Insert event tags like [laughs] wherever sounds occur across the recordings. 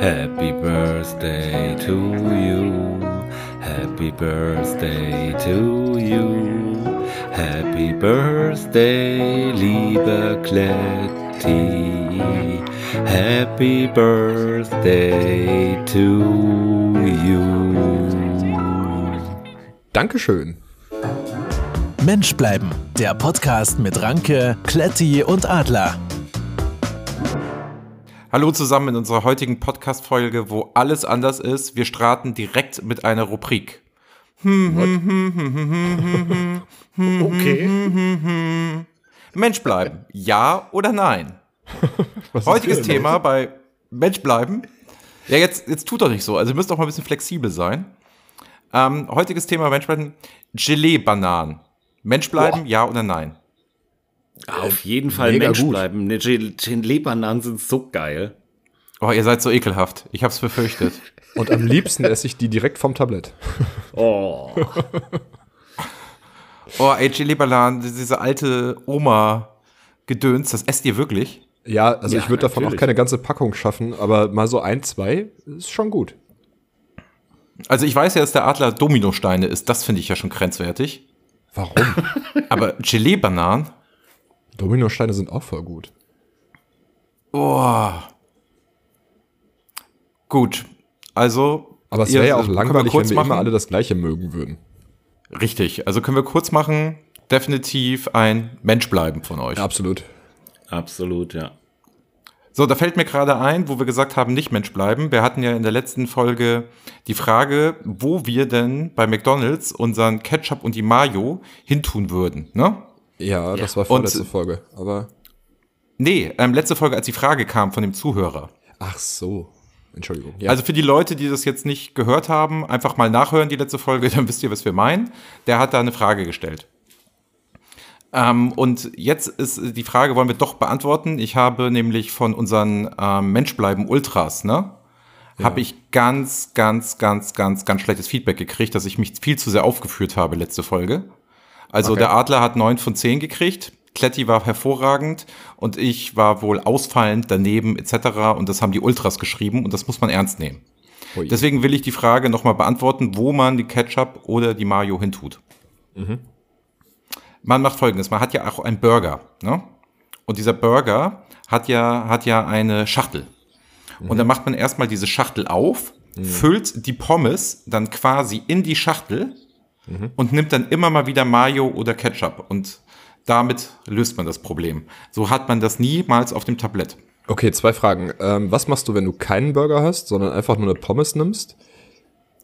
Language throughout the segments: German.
Happy birthday to you. Happy birthday to you. Happy birthday, liebe Kletti. Happy birthday to you. Dankeschön. Mensch bleiben, der Podcast mit Ranke, Kletti und Adler. Hallo zusammen in unserer heutigen Podcast-Folge, wo alles anders ist. Wir starten direkt mit einer Rubrik. Okay. Mensch bleiben, ja oder nein? [laughs] Heutiges Thema bei Mensch bleiben. Ja, jetzt, jetzt tut doch nicht so. Also ihr müsst doch mal ein bisschen flexibel sein. Ähm, heutiges Thema Mensch bleiben, Gelee-Bananen. Mensch bleiben, Boah. ja oder nein? Auf jeden Fall mega Mensch gut. bleiben. Ne, Gelee-Bananen sind so geil. Oh, ihr seid so ekelhaft. Ich hab's befürchtet. [laughs] Und am liebsten esse ich die direkt vom Tablett. [laughs] Oh. [laughs] Oh, ey, Gelee-Bananen, diese alte Oma-Gedöns, das esst ihr wirklich? Ja, also Ja, ich würde davon auch keine ganze Packung schaffen, aber mal so ein, zwei ist schon gut. Also ich weiß ja, dass der Adler Dominosteine ist. Das finde ich ja schon grenzwertig. Warum? Aber Gelee-Bananen? Dominosteine sind auch voll gut. Oh. Gut. Also. Aber es ihr- wäre ja auch können wir langweilig, kurz wenn wir machen? immer alle das gleiche mögen würden. Richtig. Also können wir kurz machen. Definitiv ein Mensch bleiben von euch. Absolut. Absolut, ja. So, da fällt mir gerade ein, wo wir gesagt haben, nicht Mensch bleiben. Wir hatten ja in der letzten Folge die Frage, wo wir denn bei McDonalds unseren Ketchup und die Mayo hintun würden. Ne? Ja, das war vorletzte Folge. Aber. Nee, ähm, letzte Folge, als die Frage kam von dem Zuhörer. Ach so. Entschuldigung. Ja. Also für die Leute, die das jetzt nicht gehört haben, einfach mal nachhören, die letzte Folge, [laughs] dann wisst ihr, was wir meinen. Der hat da eine Frage gestellt. Ähm, und jetzt ist die Frage, wollen wir doch beantworten. Ich habe nämlich von unseren ähm, Menschbleiben Ultras, ne? Habe ich ganz, ganz, ganz, ganz, ganz schlechtes Feedback gekriegt, dass ich mich viel zu sehr aufgeführt habe letzte Folge. Also Okay. der Adler hat neun von zehn gekriegt, Kletti war hervorragend und ich war wohl ausfallend daneben etc. Und das haben die Ultras geschrieben und das muss man ernst nehmen. Ui. Deswegen will ich die Frage nochmal beantworten, wo man die Ketchup oder die Mayo hintut. Man macht folgendes, man hat ja auch einen Burger, ne? Und dieser Burger hat ja, hat ja eine Schachtel. Und dann macht man erstmal diese Schachtel auf, füllt die Pommes dann quasi in die Schachtel und nimmt dann immer mal wieder Mayo oder Ketchup. Und damit löst man das Problem. So hat man das niemals auf dem Tablett. Okay, zwei Fragen. Ähm, was machst du, wenn du keinen Burger hast, sondern einfach nur eine Pommes nimmst?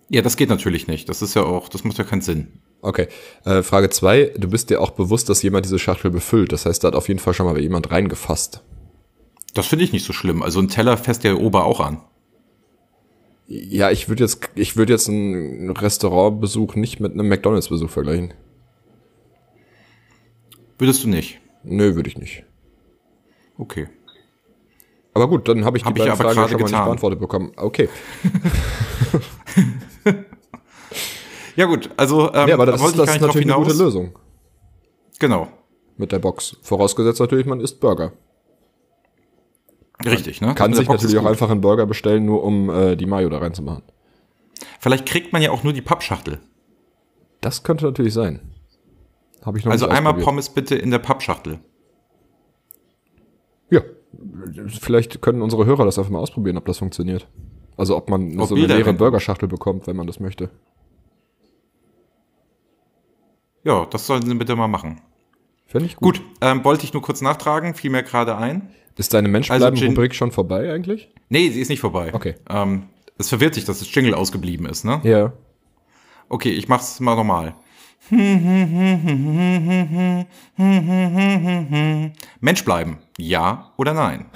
Ja, das geht natürlich nicht. Das ist ja auch, das macht ja keinen Sinn. Okay. Äh, Frage zwei. Du bist dir auch bewusst, dass jemand diese Schachtel befüllt. Das heißt, da hat auf jeden Fall schon mal jemand reingefasst. Das finde ich nicht so schlimm. Also ein Teller fässt der Ober auch an. Ja, ich würde jetzt, ich würde jetzt einen Restaurantbesuch nicht mit einem McDonalds-Besuch vergleichen. Würdest du nicht? Nö, würde ich nicht. Okay. Aber gut, dann habe ich die Hab ich beiden aber Fragen schon mal nicht beantwortet bekommen. Okay. [laughs] Ja gut, also ähm, Ja, aber das ist, ich das ist natürlich eine gute. Lösung Genau, mit der Box. Vorausgesetzt natürlich, man isst Burger. Richtig. Ne? Kann mit sich natürlich auch einfach einen Burger bestellen, nur um äh, die Mayo da reinzumachen. Vielleicht kriegt man ja auch nur die Pappschachtel. Das könnte natürlich sein. Habe ich noch Also einmal. Pommes bitte in der Pappschachtel. Ja, vielleicht können unsere Hörer das einfach mal ausprobieren, ob das funktioniert. Also ob man Ob so eine leere Burgerschachtel bekommt, wenn man das möchte. Ja, das sollten sie bitte mal machen. Fände ich gut. Gut, ähm, wollte ich nur kurz nachtragen, fiel mir gerade ein. Ist deine Also Menschbleiben-Rubrik schon vorbei eigentlich? Nee, sie ist nicht vorbei. Okay. Ähm, es verwirrt dich, dass das Jingle ausgeblieben ist, ne? Ja. Okay, ich mach's mal nochmal. Mensch bleiben, ja oder nein?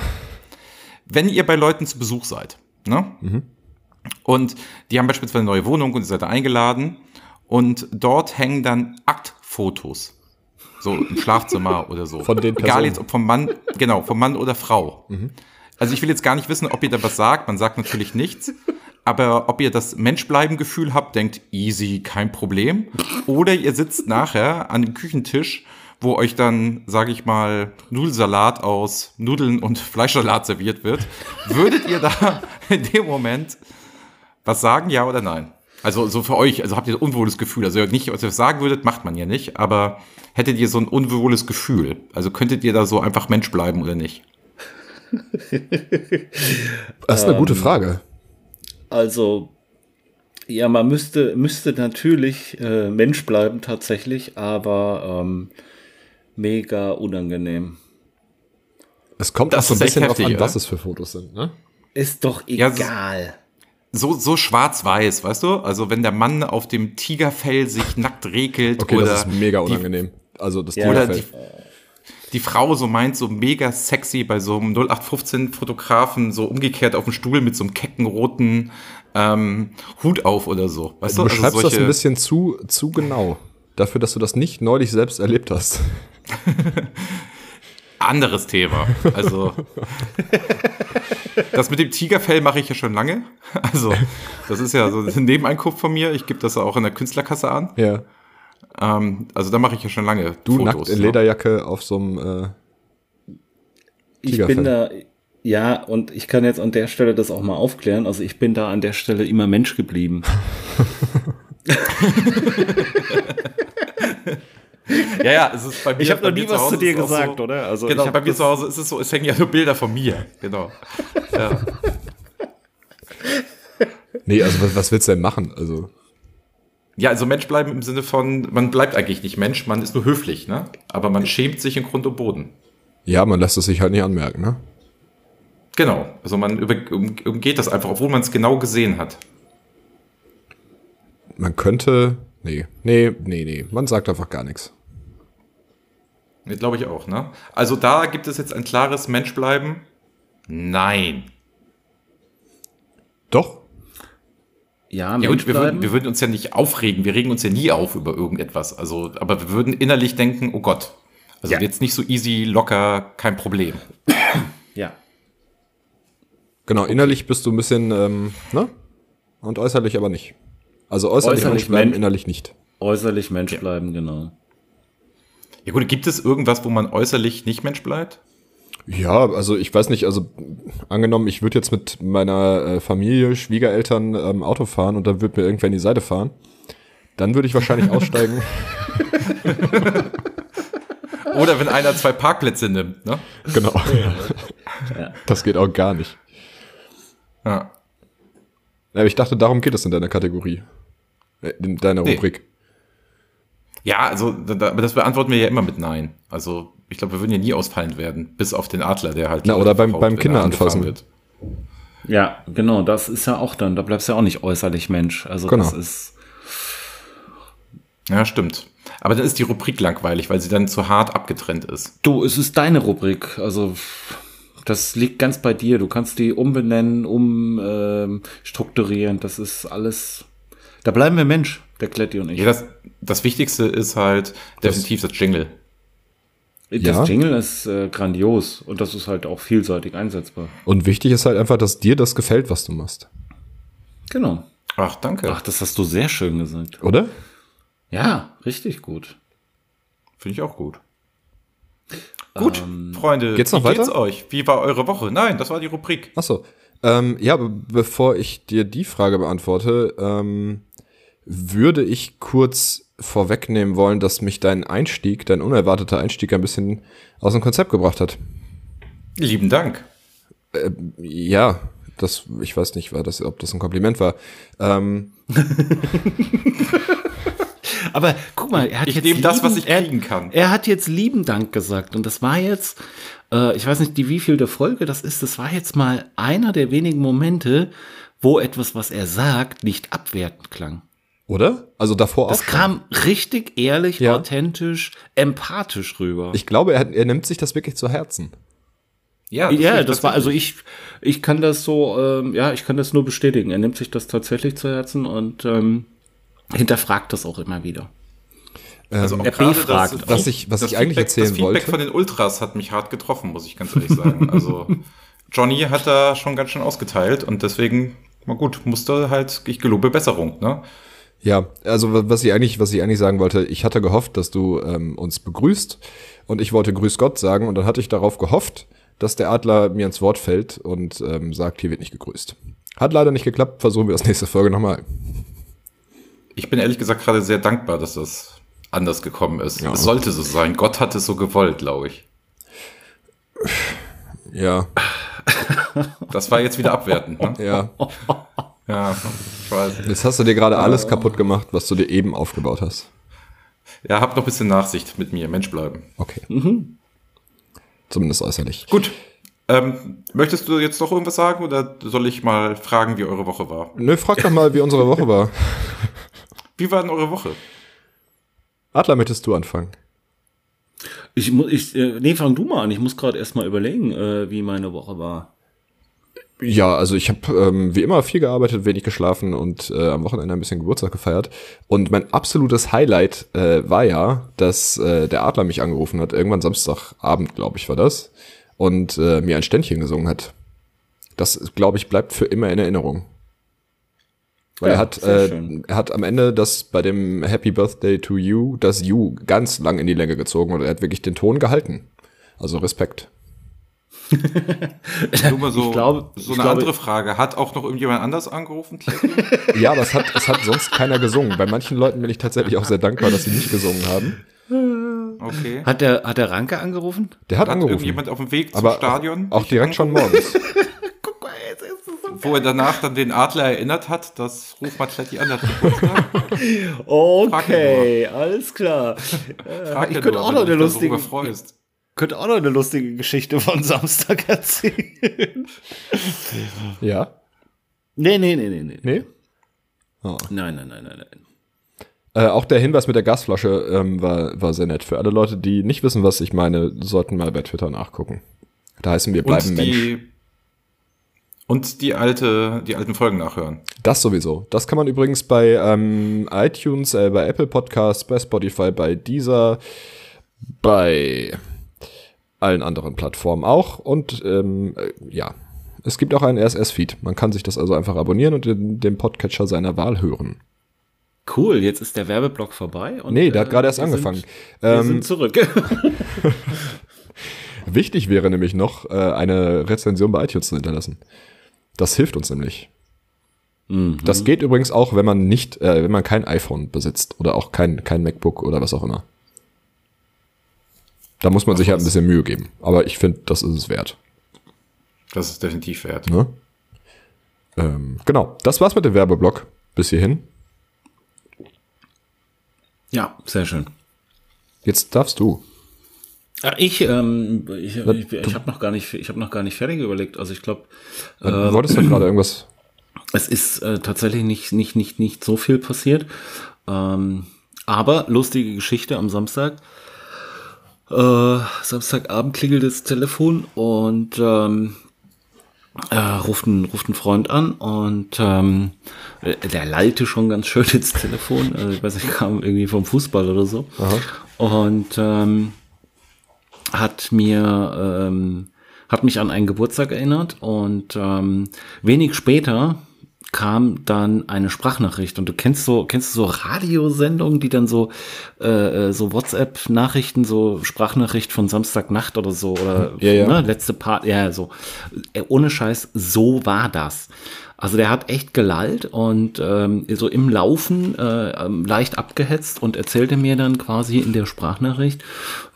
Wenn ihr bei Leuten zu Besuch seid, ne? Und die haben beispielsweise eine neue Wohnung und ihr seid da eingeladen und dort hängen dann Aktfotos. So im Schlafzimmer oder so. Von den Egal Personen. jetzt ob vom Mann, genau, vom Mann oder Frau. Also ich will jetzt gar nicht wissen, ob ihr da was sagt. Man sagt natürlich nichts. Aber ob ihr das Menschbleiben-Gefühl habt, denkt easy, kein Problem. Oder ihr sitzt nachher an dem Küchentisch, wo euch dann, sage ich mal, Nudelsalat aus Nudeln und [laughs] Fleischsalat serviert wird. Würdet ihr da [laughs] in dem Moment was sagen, ja oder nein? Also so für euch, also habt ihr ein unwohles Gefühl. Also nicht, was ihr sagen würdet, macht man ja nicht, aber hättet ihr so ein unwohles Gefühl? Also könntet ihr da so einfach Mensch bleiben oder nicht? [laughs] Das ist eine gute Frage. Also, ja, man müsste, müsste natürlich äh, Mensch bleiben tatsächlich, aber ähm, mega unangenehm. Es kommt Das auch so ein bisschen drauf heftig, an, was es für Fotos sind, ne? Ist doch Ja, egal. So, so schwarz-weiß, weißt du? Also wenn der Mann auf dem Tigerfell sich nackt regelt Okay, oder das ist mega die, unangenehm. Also das Ja. oder die, die Frau so meint, so mega sexy bei so einem 0815-Fotografen, so umgekehrt auf dem Stuhl mit so einem kecken roten ähm, Hut auf oder so. Weißt Du du? beschreibst das solche- ein bisschen zu, zu genau. Dafür, dass du das nicht neulich selbst erlebt hast. [laughs] Anderes Thema. Also das mit dem Tigerfell mache ich ja schon lange. Also das ist ja so ein Nebeneinkauf von mir. Ich gebe das auch in der Künstlerkasse an. Ja. Ähm, also da mache ich ja schon lange Du Fotos. nackt in ne? Lederjacke auf so einem äh, Ich bin da, ja, und ich kann jetzt an der Stelle das auch mal aufklären. Also ich bin da an der Stelle immer Mensch geblieben. [laughs] Ja, ja, es ist bei mir. Ich habe noch nie was zu dir gesagt, so, oder? Also genau, bei mir zu Hause ist es so, es hängen ja nur Bilder von mir. Genau. Ja. Nee, also was, was willst du denn machen? Also, ja, also Mensch bleiben im Sinne von, man bleibt eigentlich nicht Mensch, man ist nur höflich, ne? Aber man schämt sich in Grund und Boden. ja, man lässt es sich halt nicht anmerken, ne? Genau. Also man um, umgeht das einfach, obwohl man es genau gesehen hat. Man könnte. Nee, nee, nee, nee. Man sagt einfach gar nichts. Das glaube ich auch, ne? Also da gibt es jetzt ein klares Menschbleiben. Nein. Ja, Ja gut, wir würden, wir würden uns ja nicht aufregen, wir regen uns ja nie auf über irgendetwas. Also, aber wir würden innerlich denken, oh Gott. Also Ja. jetzt nicht so easy, locker, kein Problem. [coughs] ja. Genau, innerlich bist du ein bisschen, ähm, ne? Und äußerlich aber nicht. Also äußerlich, Äußerlich Mensch bleiben, Mensch. innerlich nicht. Äußerlich Mensch bleiben, genau. Ja gut, gibt es irgendwas, wo man äußerlich nicht Mensch bleibt? Ja, also ich weiß nicht, also angenommen, ich würde jetzt mit meiner äh, Familie, Schwiegereltern ähm, Auto fahren und dann würde mir irgendwer in die Seite fahren, dann würde ich wahrscheinlich [laughs] aussteigen. [laughs] Oder wenn einer zwei Parkplätze nimmt, ne? genau. Das geht auch gar nicht. Ja. Aber ich dachte, darum geht es in deiner Kategorie. Äh, In deiner Nee. Rubrik. Ja, also, das beantworten wir ja immer mit Nein. Also, ich glaube, wir würden ja nie ausfallend werden, bis auf den Adler, der halt. Na, oder beim- verhaut, beim er Kinder anfassen. wird. Ja, genau, das ist ja auch dann, da bleibst du ja auch nicht äußerlich Mensch. Also Genau. das ist, Ja, stimmt. Aber dann ist die Rubrik langweilig, weil sie dann zu hart abgetrennt ist. du, es ist deine Rubrik. Also das liegt ganz bei dir. Du kannst die umbenennen, umstrukturieren. Ähm, strukturieren. das ist alles. Da bleiben wir Mensch, der Kletti und ich. Ja, das, das Wichtigste ist halt definitiv das Jingle. Das Ja. Jingle ist äh, grandios und das ist halt auch vielseitig einsetzbar. Und wichtig ist halt einfach, dass dir das gefällt, was du machst. Genau. Ach, danke. Ach, das hast du sehr schön gesagt. Oder? Ja, richtig gut. Finde ich auch gut. Gut, Freunde, geht's noch wie geht's weiter? euch? Wie war eure Woche? Nein, das war die Rubrik. Achso. Ähm, ja, be bevor ich dir die Frage beantworte, ähm, würde ich kurz vorwegnehmen wollen, dass mich dein Einstieg, dein unerwarteter Einstieg ein bisschen aus dem Konzept gebracht hat. Lieben Dank. Ja, das, ich weiß nicht, war das, ob das ein Kompliment war. Ähm, [laughs] Aber guck mal, er hat Ich jetzt nehme das, was lieben- ich kriegen kann. Er, er hat jetzt lieben Dank gesagt und das war jetzt, äh, ich weiß nicht, die wievielte Folge das ist, das war jetzt mal einer der wenigen Momente, wo etwas, was er sagt, nicht abwertend klang. Oder? Also davor Das auch. kam richtig ehrlich, Ja. authentisch, empathisch rüber. Ich glaube, er, er nimmt sich das wirklich zu Herzen. Ja, ja, finde das ich war also ich, ich kann das so, ähm, ja, ich kann das nur bestätigen. Er nimmt sich das tatsächlich zu Herzen und ähm, hinterfragt das auch immer wieder. Also auch er gerade befragt. das- Was ich- was das ich eigentlich Feedback, erzählen Das Feedback wollte- von den Ultras hat mich hart getroffen, muss ich ganz ehrlich sagen. Also Johnny hat da schon ganz schön ausgeteilt und deswegen, na gut, musste halt, ich gelobe Besserung, ne? Ja, also wa- was ich eigentlich, was ich eigentlich sagen wollte, ich hatte gehofft, dass du ähm, uns begrüßt und ich wollte Grüß Gott sagen und dann hatte ich darauf gehofft, dass der Adler mir ins Wort fällt und ähm, sagt, hier wird nicht gegrüßt. Hat leider nicht geklappt, versuchen wir das nächste Folge nochmal. Ich bin ehrlich gesagt gerade sehr dankbar, dass das anders gekommen ist. Ja. Es sollte so sein. Gott hat es so gewollt, glaube ich. Ja, Das war jetzt wieder abwertend. Ne? ja. [laughs] Ja, ich weiß. Jetzt hast du dir gerade alles kaputt gemacht, was du dir eben aufgebaut hast. Ja, habt noch ein bisschen Nachsicht mit mir. Mensch bleiben. Okay. Zumindest äußerlich. Gut. Ähm, möchtest du jetzt noch irgendwas sagen oder soll ich mal fragen, wie eure Woche war? Nö, frag doch mal, wie unsere Woche war. [laughs] Wie war denn eure Woche? Adler, möchtest du anfangen? Ich muss, ich, äh, nee, fang du mal an. Ich muss gerade erst mal überlegen, äh, wie meine Woche war. Ja, also ich habe ähm, wie immer viel gearbeitet, wenig geschlafen und äh, am Wochenende ein bisschen Geburtstag gefeiert. Und mein absolutes Highlight äh, war ja, dass äh, der Adler mich angerufen hat, irgendwann Samstagabend, glaube ich, war das, und äh, mir ein Ständchen gesungen hat. Das, glaube ich, bleibt für immer in Erinnerung. Weil Ja, er hat, äh, er hat am Ende das bei dem Happy Birthday to You, das You ganz lang in die Länge gezogen und er hat wirklich den Ton gehalten. Also Respekt. [laughs] Nur mal so, Ich glaube- so ich eine glaube- andere Frage. Hat auch noch irgendjemand anders angerufen? [laughs] Ja, es hat, es hat sonst keiner gesungen. Bei manchen Leuten bin ich tatsächlich auch sehr dankbar, dass sie nicht gesungen haben. Okay. Hat der, hat der Ranke angerufen? Der hat, Hat angerufen. irgendjemand auf dem Weg zum aber Stadion? auch nicht direkt schon angerufen? morgens. [laughs] Guck mal, jetzt ist Wo er danach dann den Adler erinnert hat, das Ruf mal Kletti an, der hat Geburtstag. Okay, alles klar. Frag ich könnte auch noch eine lustige, freust. Könnte auch noch eine lustige Geschichte von Samstag erzählen. Ja? nee, nee, nee, nee, nee. Nee? Oh. Nein, nein, nein, nein, nein. Äh, auch der Hinweis mit der Gasflasche ähm, war, war sehr nett. Für alle Leute, die nicht wissen, was ich meine, sollten mal bei Twitter nachgucken. Da heißen wir bleiben Und Mensch. die, und die alte, die alten Folgen nachhören. Das sowieso. Das kann man übrigens bei ähm, iTunes, äh, bei Apple Podcasts, bei Spotify, bei dieser, bei allen anderen Plattformen auch. Und ähm, äh, ja, es gibt auch einen RSS-Feed. Man kann sich das also einfach abonnieren und in dem Podcatcher seiner Wahl hören. Cool, jetzt ist der Werbeblock vorbei. Und, Nee, der hat gerade erst wir angefangen. Sind, wir Ähm, sind zurück. [laughs] Wichtig wäre nämlich noch, äh, eine Rezension bei iTunes zu hinterlassen. Das hilft uns nämlich. Mhm. Das geht übrigens auch, wenn man nicht, äh, wenn man kein iPhone besitzt oder auch kein, kein MacBook oder was auch immer. Da muss man sich halt ein bisschen Mühe geben. Aber ich finde, das ist es wert. Das ist definitiv wert. Ne? Ähm, genau, das war's mit dem Werbeblock bis hierhin. ja, sehr schön. Jetzt darfst du. Ja, ich, ähm, ich, ich, ich habe noch gar nicht, ich habe noch gar nicht fertig überlegt. Also ich glaube, Äh, du wolltest doch gerade irgendwas. es ist äh, tatsächlich nicht, nicht, nicht, nicht so viel passiert. Ähm, aber lustige Geschichte am Samstag. Äh, Samstagabend klingelt das Telefon und ähm, äh, ruft, ein, ruft ein Freund an und ähm, äh, der lallte schon ganz schön ins Telefon. Also ich weiß nicht, kam irgendwie vom Fußball oder so. Und ähm, hat mir ähm, hat mich an einen Geburtstag erinnert und ähm, wenig später kam dann eine Sprachnachricht und du kennst so kennst du so Radiosendungen, die dann so äh, äh, so WhatsApp Nachrichten, so Sprachnachricht von Samstagnacht oder so oder Ja, ja. Ne, letzte Part, ja so äh, ohne Scheiß, so war das. Also der hat echt gelallt und ähm, so im Laufen äh, ähm, leicht abgehetzt und erzählte mir dann quasi in der Sprachnachricht,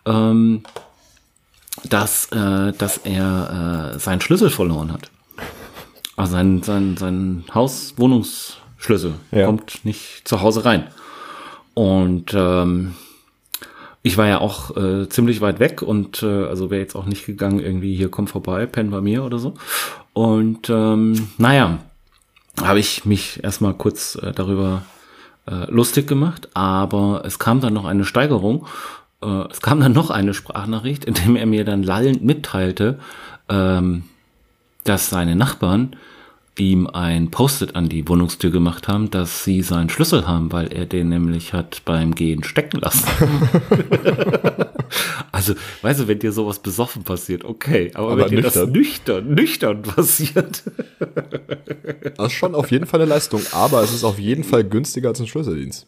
ähm, dass, äh, dass er äh, seinen Schlüssel verloren hat. Also sein, sein, sein Haus-Wohnungsschlüssel Ja. kommt nicht zu Hause rein. Und ähm, ich war ja auch äh, ziemlich weit weg und äh, also wäre jetzt auch nicht gegangen, irgendwie hier komm vorbei, penn bei mir oder so. Und ähm, naja, habe ich mich erstmal kurz äh, darüber äh, lustig gemacht, aber es kam dann noch eine Steigerung. Äh, es kam dann noch eine Sprachnachricht, in dem er mir dann lallend mitteilte, ähm, dass seine Nachbarn ihm ein Post-it an die Wohnungstür gemacht haben, dass sie seinen Schlüssel haben, weil er den nämlich hat beim Gehen stecken lassen. [laughs] also, weißt du, wenn dir sowas besoffen passiert, okay, aber, Aber wenn dir das nüchtern. nüchtern, nüchtern passiert, Das ist schon auf jeden Fall eine Leistung, aber es ist auf jeden Fall günstiger als ein Schlüsseldienst.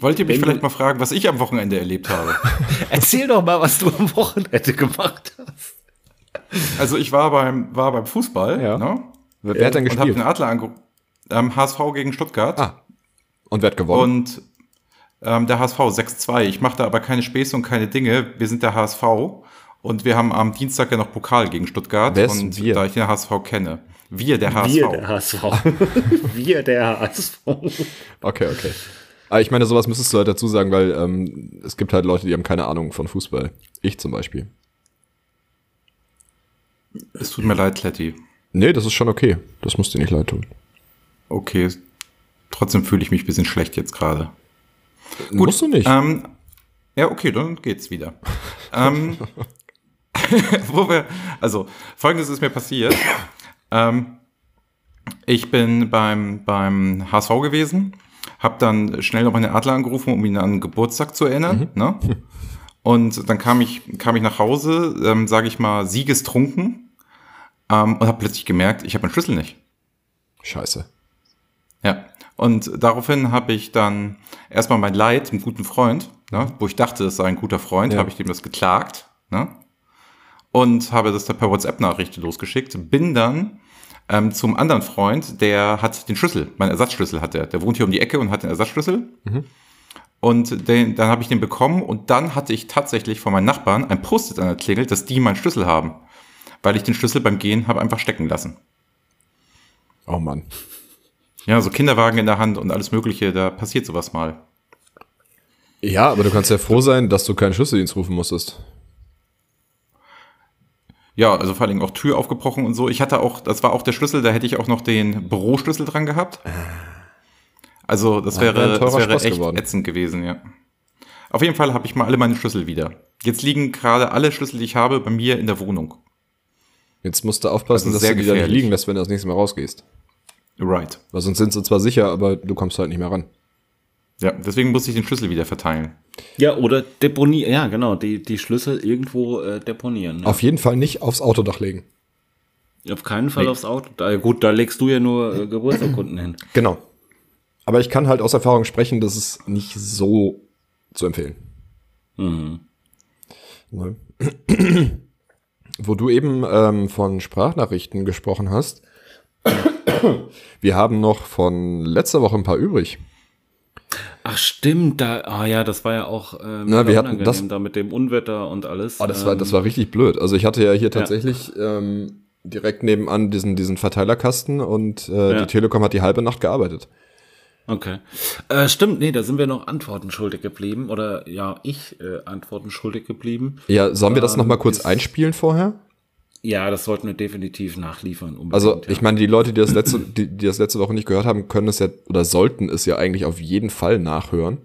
Wollt ihr mich vielleicht mal fragen, was ich am Wochenende erlebt habe? [laughs] erzähl doch mal, was du am Wochenende gemacht hast. Also ich war beim, war beim Fußball, Ja. ne? Wer hat denn und habe gespielt? den Adler angeguckt. Ähm, HSV gegen Stuttgart. Ah. Und wer hat gewonnen? Und ähm, der HSV 6-2. Ich mache da aber keine Späße und keine Dinge. Wir sind der HSV. Und wir haben am Dienstag ja noch Pokal gegen Stuttgart. Wer ist und wir? da ich den HSV kenne. Wir, der HSV. Wir, der HSV. [laughs] Wir, der HSV. Okay, okay. Aber ich meine, sowas müsstest du halt dazu sagen, weil ähm, es gibt halt Leute, die haben keine Ahnung von Fußball. Ich zum Beispiel. Es tut mir leid, Kletti. Nee, das ist schon okay. Das muss dir nicht leid tun. Okay. Trotzdem fühle ich mich ein bisschen schlecht jetzt gerade. Musst du nicht. Ähm, ja, okay, dann geht's wieder. [laughs] ähm, [laughs] wo wir, also, folgendes ist mir passiert. Ähm, ich bin beim, beim HSV gewesen, habe dann schnell noch meinen Adler angerufen, um ihn an den Geburtstag zu erinnern. Ne? [laughs] Und dann kam ich, kam ich nach Hause, ähm, sage ich mal, siegestrunken ähm, und habe plötzlich gemerkt, ich habe meinen Schlüssel nicht. Scheiße. Ja. Und daraufhin habe ich dann erstmal mein Leid, einen guten Freund, ne, wo ich dachte, es sei ein guter Freund, Ja. habe ich dem das geklagt, ne? Und habe das dann per WhatsApp-Nachricht losgeschickt. Bin dann ähm, zum anderen Freund, der hat den Schlüssel, meinen Ersatzschlüssel hat er. Der wohnt hier um die Ecke und hat den Ersatzschlüssel. Und den, dann habe ich den bekommen und dann hatte ich tatsächlich von meinen Nachbarn ein Post-it an der Klingel, dass die meinen Schlüssel haben. Weil ich den Schlüssel beim Gehen habe einfach stecken lassen. Oh Mann. Ja, so Kinderwagen in der Hand und alles Mögliche, da passiert sowas mal. Ja, aber du kannst ja froh sein, dass du keinen Schlüsseldienst rufen musstest. Ja, also vor allem auch Tür aufgebrochen und so. Ich hatte auch, das war auch der Schlüssel, da hätte ich auch noch den Büroschlüssel dran gehabt. Also das Ah, wäre das wäre Spaß echt geworden. ätzend gewesen, ja. Auf jeden Fall habe ich mal alle meine Schlüssel wieder. Jetzt liegen gerade alle Schlüssel, die ich habe, bei mir in der Wohnung. Jetzt musst du aufpassen, Das dass du die da nicht liegen lässt, wenn du das nächste Mal rausgehst. Right. Weil sonst sind sie zwar sicher, aber du kommst halt nicht mehr ran. Ja, deswegen muss ich den Schlüssel wieder verteilen. Ja, oder deponieren. Ja, genau. Die, die Schlüssel irgendwo äh, deponieren. Ne? Auf jeden Fall nicht aufs Autodach legen. Auf keinen Fall Nee. aufs Auto. Da, gut, da legst du ja nur äh, Geburtsurkunden hin. Genau. Aber ich kann halt aus Erfahrung sprechen, das ist nicht so zu empfehlen. Mhm. Wo du eben ähm, von Sprachnachrichten gesprochen hast, wir haben noch von letzter Woche ein paar übrig. Ach stimmt, da, ah ja, das war ja auch ähm, Na, wir hatten das- da mit dem Unwetter und alles. Oh, das war, Ähm, das war richtig blöd. Also ich hatte ja hier tatsächlich ähm, direkt nebenan diesen, diesen Verteilerkasten und äh, Ja. die Telekom hat die halbe Nacht gearbeitet. Okay. Äh, stimmt, nee, da sind wir noch Antworten schuldig geblieben. Oder ja, ich äh, Antworten schuldig geblieben. Ja, sollen wir das Ähm, noch mal kurz ist- einspielen vorher? Ja, das sollten wir definitiv nachliefern. Also ich meine, die Leute, die das letzte, die, die das letzte Woche nicht gehört haben, können es ja oder sollten es ja eigentlich auf jeden Fall nachhören.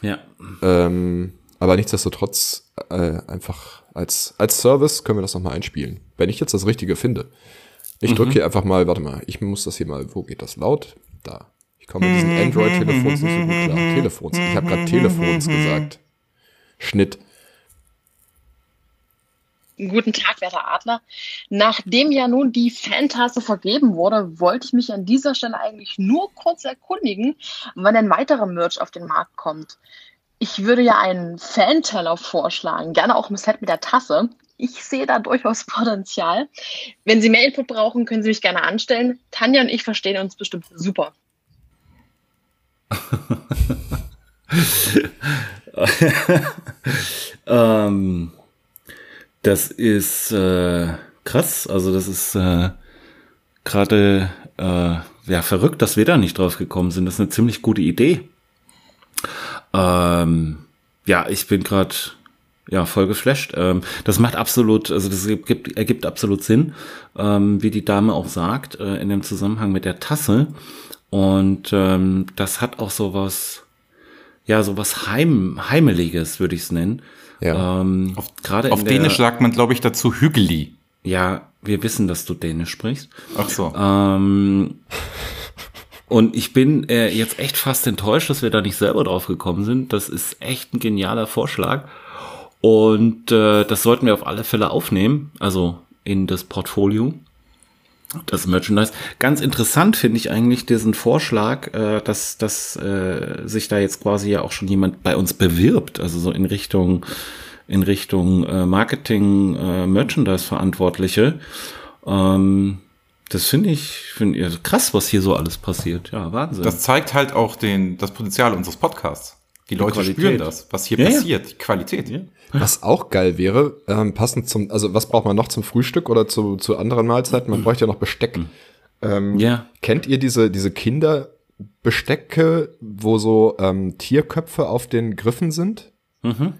Ja, Ähm, aber nichtsdestotrotz äh, einfach als als Service können wir das noch mal einspielen, wenn ich jetzt das Richtige finde. Ich drücke hier einfach mal, warte mal, ich muss das hier mal, wo geht das laut? Da. Ich komme mit diesen Android-Telefons nicht so gut klar. Telefons. Ich habe gerade Telefons gesagt. Schnitt. Guten Tag, werter Adler. Nachdem ja nun die Fantasse vergeben wurde, wollte ich mich an dieser Stelle eigentlich nur kurz erkundigen, wann ein weiterer Merch auf den Markt kommt. Ich würde ja einen Fanteller vorschlagen, gerne auch im Set mit der Tasse. Ich sehe da durchaus Potenzial. Wenn Sie mehr Input brauchen, können Sie mich gerne anstellen. Tanja und ich verstehen uns bestimmt super. [laughs] ähm, das ist äh, krass. Also das ist äh, gerade äh, ja verrückt, dass wir da nicht drauf gekommen sind. Das ist eine ziemlich gute Idee. Ähm, ja, ich bin gerade ja voll geflasht. Ähm, das macht absolut, also das ergibt, ergibt absolut Sinn, ähm, wie die Dame auch sagt äh, in dem Zusammenhang mit der Tasse. Und ähm, das hat auch sowas, ja, sowas Heim, Heimeliges, würde ich es nennen. Ja. Ähm, Auf, gerade auf in der- Dänisch sagt man, glaube ich, dazu Hügeli. Ja, wir wissen, dass du Dänisch sprichst. Ach so. Ähm, und ich bin äh, jetzt echt fast enttäuscht, dass wir da nicht selber drauf gekommen sind. Das ist echt ein genialer Vorschlag. Und äh, das sollten wir auf alle Fälle aufnehmen, also in das Portfolio, das Merchandise. Ganz interessant finde ich eigentlich diesen Vorschlag, äh, dass, dass äh, sich da jetzt quasi ja auch schon jemand bei uns bewirbt, also so in Richtung in Richtung äh, Marketing, äh, Merchandise-Verantwortliche. Ähm, Das finde ich, find ich krass, was hier so alles passiert. Ja, Wahnsinn. Das zeigt halt auch den, das Potenzial unseres Podcasts. Die Leute Qualität. spüren das, was hier Ja, ja. passiert, die Qualität. Ja. Was auch geil wäre, ähm, passend zum, also was braucht man noch zum Frühstück oder zu, zu anderen Mahlzeiten? Man bräuchte ja noch Besteck. Ähm, ja. Kennt ihr diese, diese Kinderbestecke, wo so ähm, Tierköpfe auf den Griffen sind?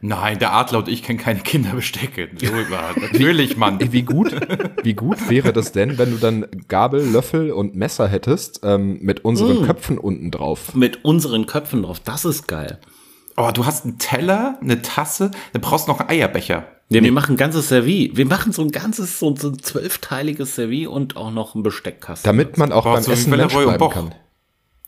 Nein, der Adler und ich kennen keine Kinderbestecke. [laughs] Natürlich, Mann. Wie gut, wie gut wäre das denn, wenn du dann Gabel, Löffel und Messer hättest ähm, mit unseren Köpfen unten drauf? Mit unseren Köpfen drauf. Das ist geil. Oh, du hast einen Teller, eine Tasse, dann brauchst du noch einen Eierbecher. Ja, wir machen ein ganzes Servie. Wir machen so ein ganzes, so, so ein zwölfteiliges Servie und auch noch ein Besteckkasten. Damit man auch beim Essen Mensch bleiben kann.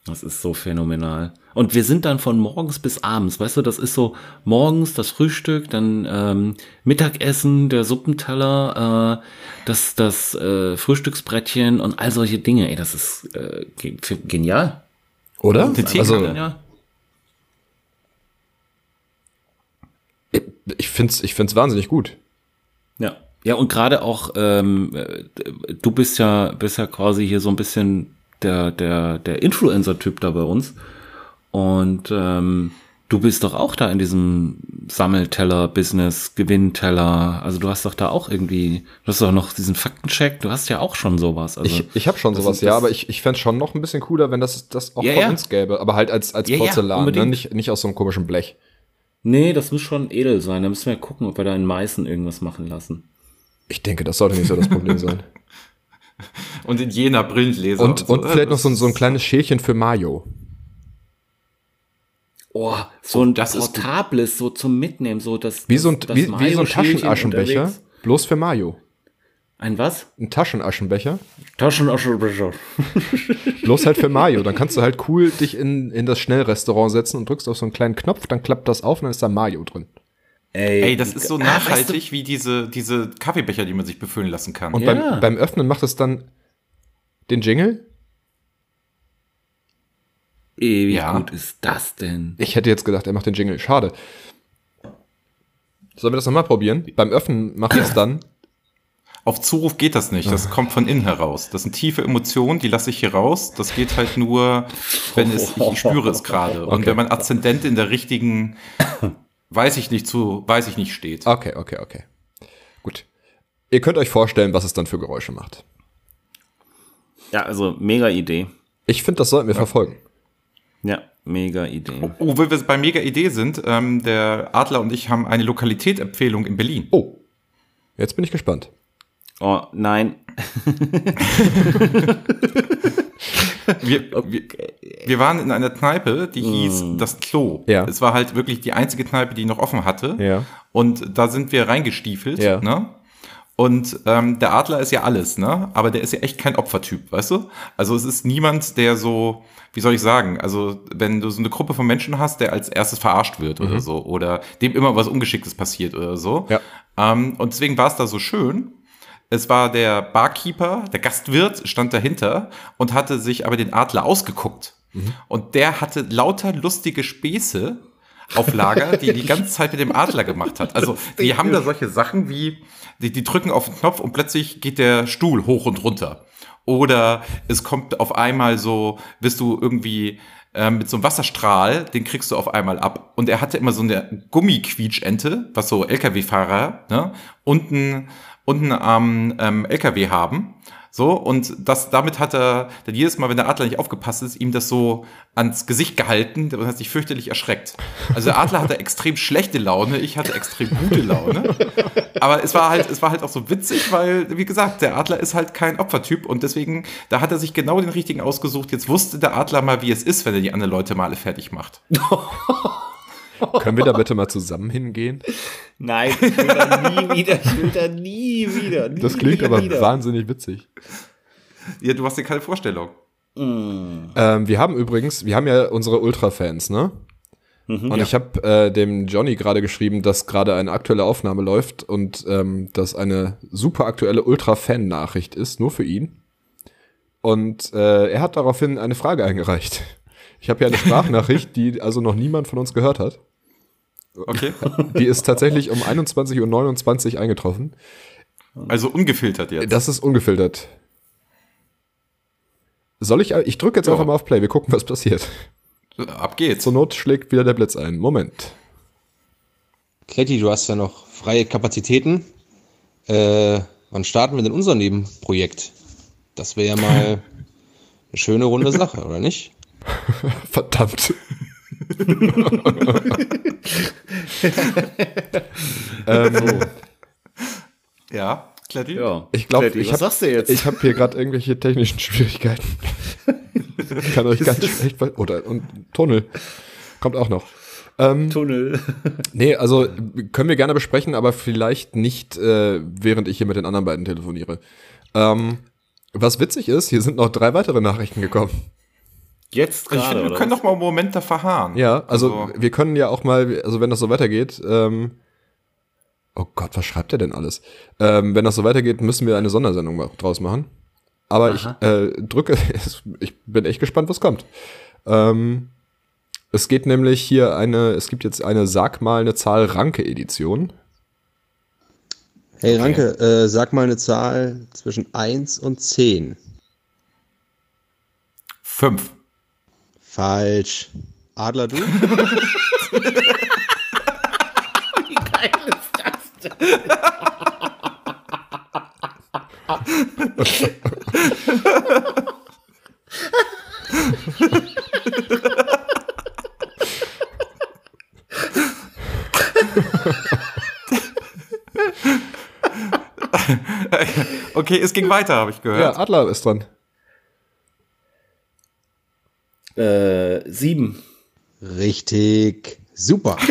Das ist so phänomenal. Und wir sind dann von morgens bis abends, weißt du, das ist so morgens das Frühstück, dann ähm, Mittagessen, der Suppenteller, äh, das, das äh, Frühstücksbrettchen und all solche Dinge. Ey, das ist äh, ge genial. Oder? Also, Ja. Ich find's, ich find's wahnsinnig gut. Ja. Ja, und gerade auch, ähm, äh, du bist ja, bist ja quasi hier so ein bisschen der, der, der Influencer-Typ da bei uns. Und ähm, du bist doch auch da in diesem Sammelteller-Business, Gewinnteller. Also du hast doch da auch irgendwie, du hast doch noch diesen Faktencheck, du hast ja auch schon sowas. Also, Ich, ich habe schon sowas, ist ja, aber ich, ich fände schon noch ein bisschen cooler, wenn das das auch Ja, von ja. uns gäbe. Aber halt als, als Ja, Porzellan, ne? nicht, nicht aus so einem komischen Blech. Nee, das muss schon edel sein. Da müssen wir gucken, ob wir da in Meißen irgendwas machen lassen. Ich denke, das sollte nicht so das Problem sein. [laughs] Und in Jena Brillengläser. Und, und so. vielleicht noch so, ein- so ein kleines Schälchen für Mayo. Oh, so ein das portables, so zum Mitnehmen, so das. Wie so ein, das wie, wie so ein Taschenaschenbecher, unterwegs. bloß für Mayo. Ein was? Ein Taschenaschenbecher, Taschenaschenbecher. [laughs] bloß halt für Mayo. Dann kannst du halt cool dich in, in das Schnellrestaurant setzen und drückst auf so einen kleinen Knopf, dann klappt das auf und dann ist da Mayo drin. Ey, das ist so Ah, nachhaltig weißt wie diese, diese Kaffeebecher, die man sich befüllen lassen kann. Und Ja. beim, beim Öffnen macht es dann den Jingle. du, ey, wie Ja. gut ist das denn? Ich hätte jetzt gedacht, er macht den Jingle. Schade. Sollen wir das nochmal probieren? Beim Öffnen macht es dann. Auf Zuruf geht das nicht. Das kommt von innen heraus. Das sind tiefe Emotionen, die lasse ich hier raus. Das geht halt nur, wenn es, ich spüre es gerade. Und Okay. wenn mein Aszendent in der richtigen, weiß ich nicht zu, weiß ich nicht steht. Okay, okay, okay. Gut. Ihr könnt euch vorstellen, was es dann für Geräusche macht. Ja, also mega Idee. Ich finde, das sollten wir verfolgen. Ja, mega Idee. Oh, wo wir bei mega Idee sind, ähm, der Adler und ich haben eine Lokalitätempfehlung in Berlin. Oh. Jetzt bin ich gespannt. Oh, nein. [laughs] Wir, wir, wir waren in einer Kneipe, die hieß Das Klo. Ja. Es war halt wirklich die einzige Kneipe, die noch offen hatte. Ja. Und da sind wir reingestiefelt. Ja. Ne? Und ähm, der Adler ist ja alles, ne? Aber der ist ja echt kein Opfertyp, weißt du? Also es ist niemand, der so, wie soll ich sagen, also wenn du so eine Gruppe von Menschen hast, der als erstes verarscht wird oder so, oder dem immer was Ungeschicktes passiert oder so. Ja. Ähm, und deswegen war es da so schön. Es war der Barkeeper, der Gastwirt stand dahinter und hatte sich aber den Adler ausgeguckt. Und der hatte lauter lustige Späße auf Lager, die die [laughs] ganze Zeit mit dem Adler gemacht hat. Also die haben da solche Sachen wie, die, die drücken auf den Knopf und plötzlich geht der Stuhl hoch und runter. Oder es kommt auf einmal so, bist du irgendwie ähm, mit so einem Wasserstrahl, den kriegst du auf einmal ab. Und er hatte immer so eine Gummiquietschente, was so LKW-Fahrer ne, unten, unten am ähm, LKW haben. So, und das, damit hat er dann jedes Mal, wenn der Adler nicht aufgepasst ist, ihm das so ans Gesicht gehalten und hat sich fürchterlich erschreckt. Also der Adler hatte extrem schlechte Laune, ich hatte extrem gute Laune. Aber es war halt, es war halt auch so witzig, weil, wie gesagt, der Adler ist halt kein Opfertyp und deswegen, da hat er sich genau den richtigen ausgesucht. Jetzt wusste der Adler mal, wie es ist, wenn er die anderen Leute mal alle fertig macht. [laughs] Können wir da bitte mal zusammen hingehen? Nein, ich will da nie wieder, ich will da nie wieder. Nie Das klingt aber wieder. wahnsinnig witzig. Ja, du hast dir keine Vorstellung. Ähm, wir haben übrigens, wir haben ja unsere Ultra-Fans, ne? und ich habe äh, dem Johnny gerade geschrieben, dass gerade eine aktuelle Aufnahme läuft und ähm, das eine super aktuelle Ultra-Fan-Nachricht ist, nur für ihn. Und äh, er hat daraufhin eine Frage eingereicht. Ich habe ja eine [laughs] Sprachnachricht, die also noch niemand von uns gehört hat. Okay? [laughs] Die ist tatsächlich um 21.29 Uhr eingetroffen. Also ungefiltert jetzt. Das ist ungefiltert. Soll ich, ich drücke jetzt Ja. einfach mal auf Play, wir gucken, was passiert. Ab geht's. Zur Not schlägt wieder der Blitz ein. Moment. Kletti, du hast ja noch freie Kapazitäten. Äh, wann starten wir denn unser Nebenprojekt? Das wäre ja mal [laughs] eine schöne runde Sache, oder nicht? Verdammt. Ähm, Ja, Kletti? Ja. ich glaube, ich was habe sagst du jetzt? ich hab hier gerade irgendwelche technischen Schwierigkeiten. Ich kann euch ganz schlecht oder und Tunnel kommt auch noch. Ähm, Tunnel. nee, also können wir gerne besprechen, aber vielleicht nicht, äh, während ich hier mit den anderen beiden telefoniere. Ähm, was witzig ist, hier sind noch drei weitere Nachrichten gekommen. Jetzt Ich gerade, finde, wir können was? doch mal Momente verharren. Ja, also, wir können ja auch mal, also wenn das so weitergeht, ähm, oh Gott, was schreibt er denn alles? Ähm, wenn das so weitergeht, müssen wir eine Sondersendung draus machen. Aber Aha. ich äh, drücke, [laughs] ich bin echt gespannt, was kommt. Ähm, es geht nämlich hier eine, es gibt jetzt eine Sag mal eine Zahl Ranke-Edition. Hey Ranke, äh, sag mal eine Zahl zwischen 1 und 10. Fünf. Falsch. Adler, du? [laughs] [laughs] Okay, es ging weiter, habe ich Ja, gehört. Adler ist dran. Äh, sieben. Richtig. Super. [laughs]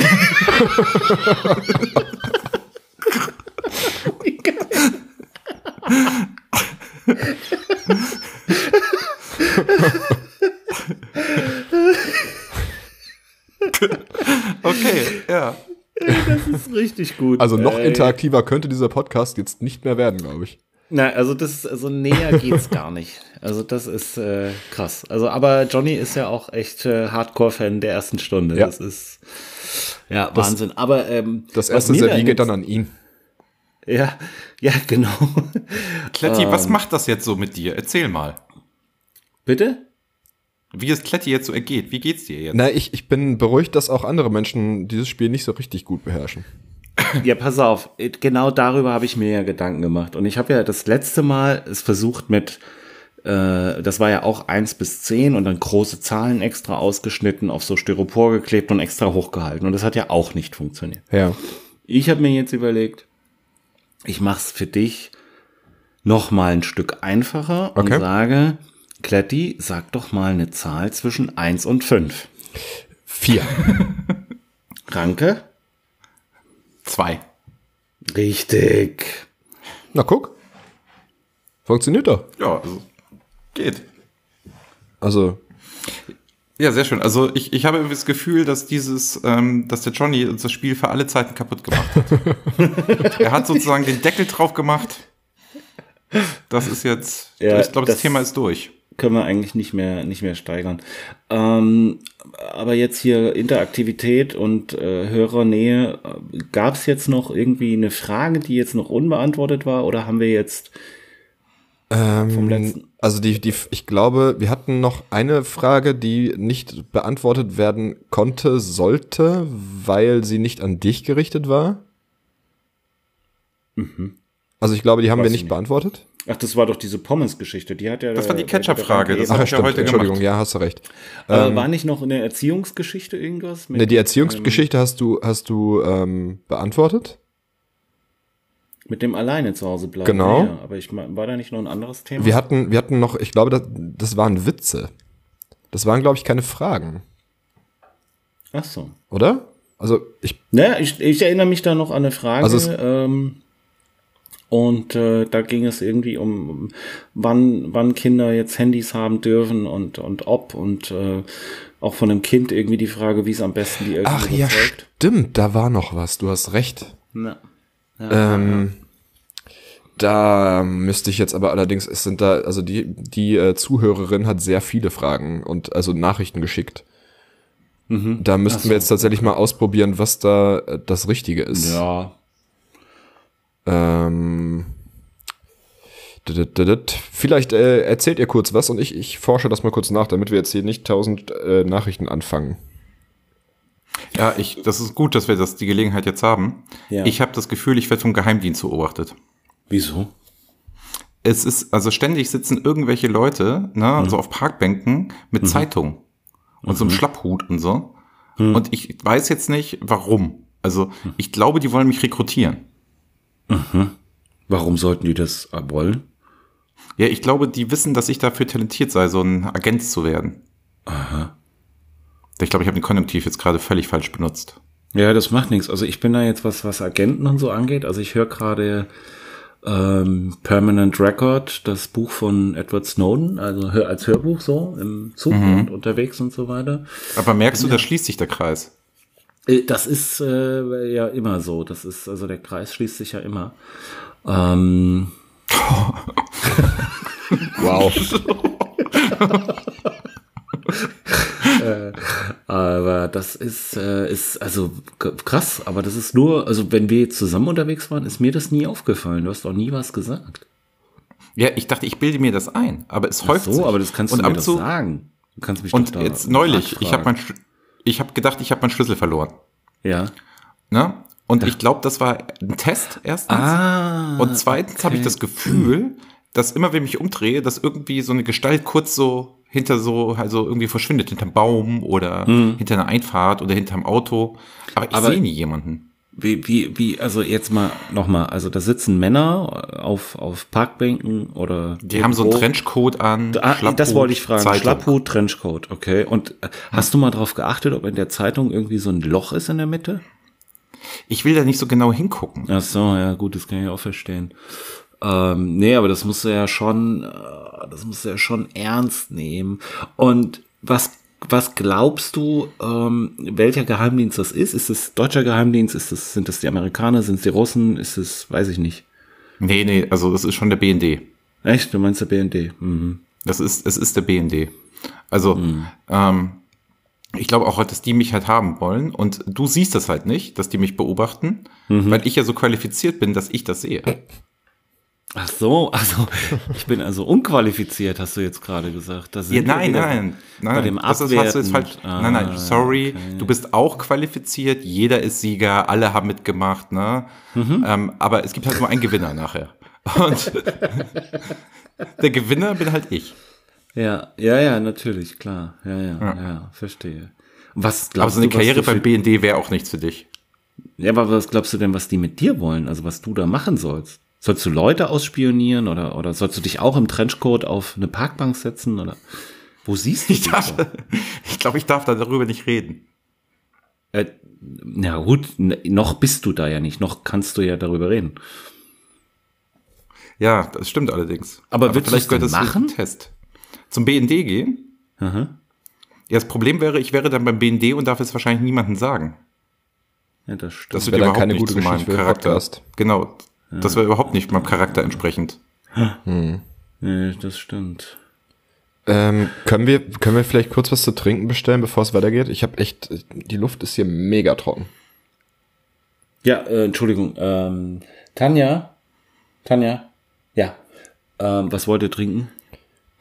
Okay, ja. Das ist richtig gut. Also noch Ey. interaktiver könnte dieser Podcast jetzt nicht mehr werden, glaube ich. Na, also das ist, also näher geht's [laughs] gar nicht. Also das ist äh, krass. Also, aber Johnny ist ja auch echt äh, Hardcore-Fan der ersten Stunde. Ja. Das ist ja Wahnsinn. Aber ähm, Das erste Servier geht dann an ihn. Ja, ja, genau. Kletti, was Ähm. macht das jetzt so mit dir? Erzähl mal. Bitte? Wie es Kletti jetzt so ergeht. Wie geht's dir jetzt? Na, ich, ich bin beruhigt, dass auch andere Menschen dieses Spiel nicht so richtig gut beherrschen. [laughs] Ja, pass auf, genau darüber habe ich mir ja Gedanken gemacht. Und ich habe ja das letzte Mal es versucht mit, äh, das war ja auch eins bis zehn und dann große Zahlen extra ausgeschnitten, auf so Styropor geklebt und extra hochgehalten. Und das hat ja auch nicht funktioniert. Ja. Ich habe mir jetzt überlegt, ich mache es für dich noch mal ein Stück einfacher Okay. und sage, Kletti, sag doch mal eine Zahl zwischen eins und fünf. Vier. [laughs] Ranke? Zwei. Richtig. Na guck. Funktioniert doch. Ja, also, geht. Also, Ja, sehr schön. Also ich, ich habe irgendwie das Gefühl, dass dieses, ähm, dass der Johnny uns das Spiel für alle Zeiten kaputt gemacht hat. [laughs] er hat sozusagen den Deckel drauf gemacht. Das ist jetzt, Ja, ich glaube, das, das- Thema ist durch. Können wir eigentlich nicht mehr, nicht mehr steigern. Ähm, aber jetzt hier Interaktivität und äh, Hörernähe, gab es jetzt noch irgendwie eine Frage, die jetzt noch unbeantwortet war oder haben wir jetzt vom letzten? also die, die, ich glaube, wir hatten noch eine Frage, die nicht beantwortet werden konnte, sollte, weil sie nicht an dich gerichtet war. Also ich glaube, die haben Weiß wir ich nicht nicht. beantwortet. Ach, das war doch diese Pommes-Geschichte. Die hat ja. Das war die Ketchup-Frage. Das Ach hab ja, ich ja stimmt. heute Entschuldigung, gemacht. ja, hast du recht. Aber war nicht noch eine Erziehungsgeschichte irgendwas? mit, Ne, die Erziehungsgeschichte hast du, hast du ähm, beantwortet? Ähm, mit dem alleine zu Hause bleiben. Genau. Ja, aber ich war da nicht noch ein anderes Thema? Wir hatten, wir hatten noch, ich glaube, das, das waren Witze. Das waren, glaube ich, keine Fragen, Ach so. oder? Also ich, Naja, ich, ich erinnere mich da noch an eine Frage. Also es- ähm, und äh, da ging es irgendwie um, wann, wann Kinder jetzt Handys haben dürfen und, und ob und äh, auch von einem Kind irgendwie die Frage, wie es am besten die Eltern ach ja, überzeugt. stimmt, da war noch was. Du hast recht. Na. Ja, Ähm, da müsste ich jetzt aber allerdings, es sind da, also die, die äh, Zuhörerin hat sehr viele Fragen und also Nachrichten geschickt. Da müssten so. wir jetzt tatsächlich mal ausprobieren, was da äh, das Richtige ist. ja. Ähm, Vielleicht äh, erzählt ihr kurz was und ich, ich forsche das mal kurz nach, damit wir jetzt hier nicht tausend äh, Nachrichten anfangen. Ja, ich, das ist gut, dass wir das die Gelegenheit jetzt haben. Ja. Ich habe das Gefühl, ich werde vom Geheimdienst beobachtet. Wieso? Es ist, also ständig sitzen irgendwelche Leute, ne, so auf Parkbänken mit Zeitung und so einem Schlapphut und so. Und ich weiß jetzt nicht, warum. Also, ich glaube, die wollen mich rekrutieren. Warum sollten die das äh, wollen? Ja, ich glaube, die wissen, dass ich dafür talentiert sei, so ein Agent zu werden. Aha. Ich glaube, ich habe den Konjunktiv jetzt gerade völlig falsch benutzt. Ja, das macht nichts. Also ich bin da jetzt, was, was Agenten und so angeht. Also ich höre gerade ähm, Permanent Record, das Buch von Edward Snowden, also hör, als Hörbuch so im Zug und unterwegs und so weiter. Aber merkst du, da schließt sich der Kreis. Äh, Das ist äh, ja immer so. Das ist, also der Kreis schließt sich ja immer. Ähm, [laughs] Wow. [laughs] aber das ist, äh, ist also krass, aber das ist nur, also wenn wir zusammen unterwegs waren, ist mir das nie aufgefallen. Du hast doch nie was gesagt. Ja, ich dachte, ich bilde mir das ein, aber es häuft so, sich. aber das kannst und du mir ab doch zu, sagen. Du kannst mich Und doch da jetzt neulich, ich habe mein, ich habe gedacht, ich habe meinen Schlüssel verloren. Ja. Ne? Und ich glaube, das war ein Test erstens. Ah. und zweitens habe ich das Gefühl, dass immer, wenn ich mich umdrehe, dass irgendwie so eine Gestalt kurz so hinter so, also irgendwie verschwindet, hinterm Baum oder hinter einer Einfahrt oder hinterm Auto. Aber ich Hm. Sehe nie jemanden. Wie, wie, wie, also jetzt mal nochmal, also da sitzen Männer auf, auf Parkbänken oder. Die haben so einen. Trenchcoat an. Ah, Schlapphut, das wollte ich fragen. Zeitung. Schlapphut, Trenchcoat, okay. Und äh, hast du mal drauf geachtet, ob in der Zeitung irgendwie so ein Loch ist in der Mitte? Ich will da nicht so genau hingucken. Ach so, ja gut, das kann ich auch verstehen. Ähm, nee, aber das musst du ja schon, äh, das musst du ja schon ernst nehmen. Und was, was glaubst du, ähm, welcher Geheimdienst das ist? Ist es deutscher Geheimdienst? Ist es, sind es die Amerikaner? Sind es die Russen? Ist es, weiß ich nicht. Nee, nee, also das ist schon der BND. Echt? Du meinst der BND? Mhm. Das ist, es ist der BND. Also, ähm, ich glaube auch, dass die mich halt haben wollen. Und du siehst das halt nicht, dass die mich beobachten, weil ich ja so qualifiziert bin, dass ich das sehe. Ach so, also ich bin also unqualifiziert, hast du jetzt gerade gesagt. Ja, nein, nein, nein. Bei dem das ist, hast du jetzt Abwerten. falsch. nein, nein, Ah, sorry. okay. Du bist auch qualifiziert. Jeder ist Sieger. Alle haben mitgemacht, ne? Mhm. Ähm, aber es gibt halt nur einen Gewinner nachher. Und [laughs] der Gewinner bin halt ich. Ja, ja, ja, natürlich, klar. Ja, ja, ja, verstehe. Und Was Aber glaubst so eine du, Karriere beim BND wäre auch nichts für dich. Ja, aber was glaubst du denn, was die mit dir wollen? Also was du da machen sollst? Sollst du Leute ausspionieren oder, oder sollst du dich auch im Trenchcoat auf eine Parkbank setzen oder wo siehst du Ich dich darf, da? [laughs] ich glaube, ich darf da darüber nicht reden. Äh, na gut, noch bist du da ja nicht, noch kannst du ja darüber reden. Ja, das stimmt allerdings. Aber du's denn das zum machen? Test. Zum BND gehen? Aha. Ja, das Problem wäre, ich wäre dann beim BND und darf es wahrscheinlich niemandem sagen. Ja, das stimmt. Das wird überhaupt keine nicht gute zu meinem Geschichte den Charakter. Podcast. Genau. Das wäre überhaupt nicht meinem Charakter entsprechend. Nee, das stimmt. Ähm, können wir, können wir vielleicht kurz was zu trinken bestellen, bevor es weitergeht? Ich habe echt, die Luft ist hier mega trocken. Ja, äh, Entschuldigung. Ähm, Tanja? Tanja? Ja. Ähm, was wollt ihr trinken?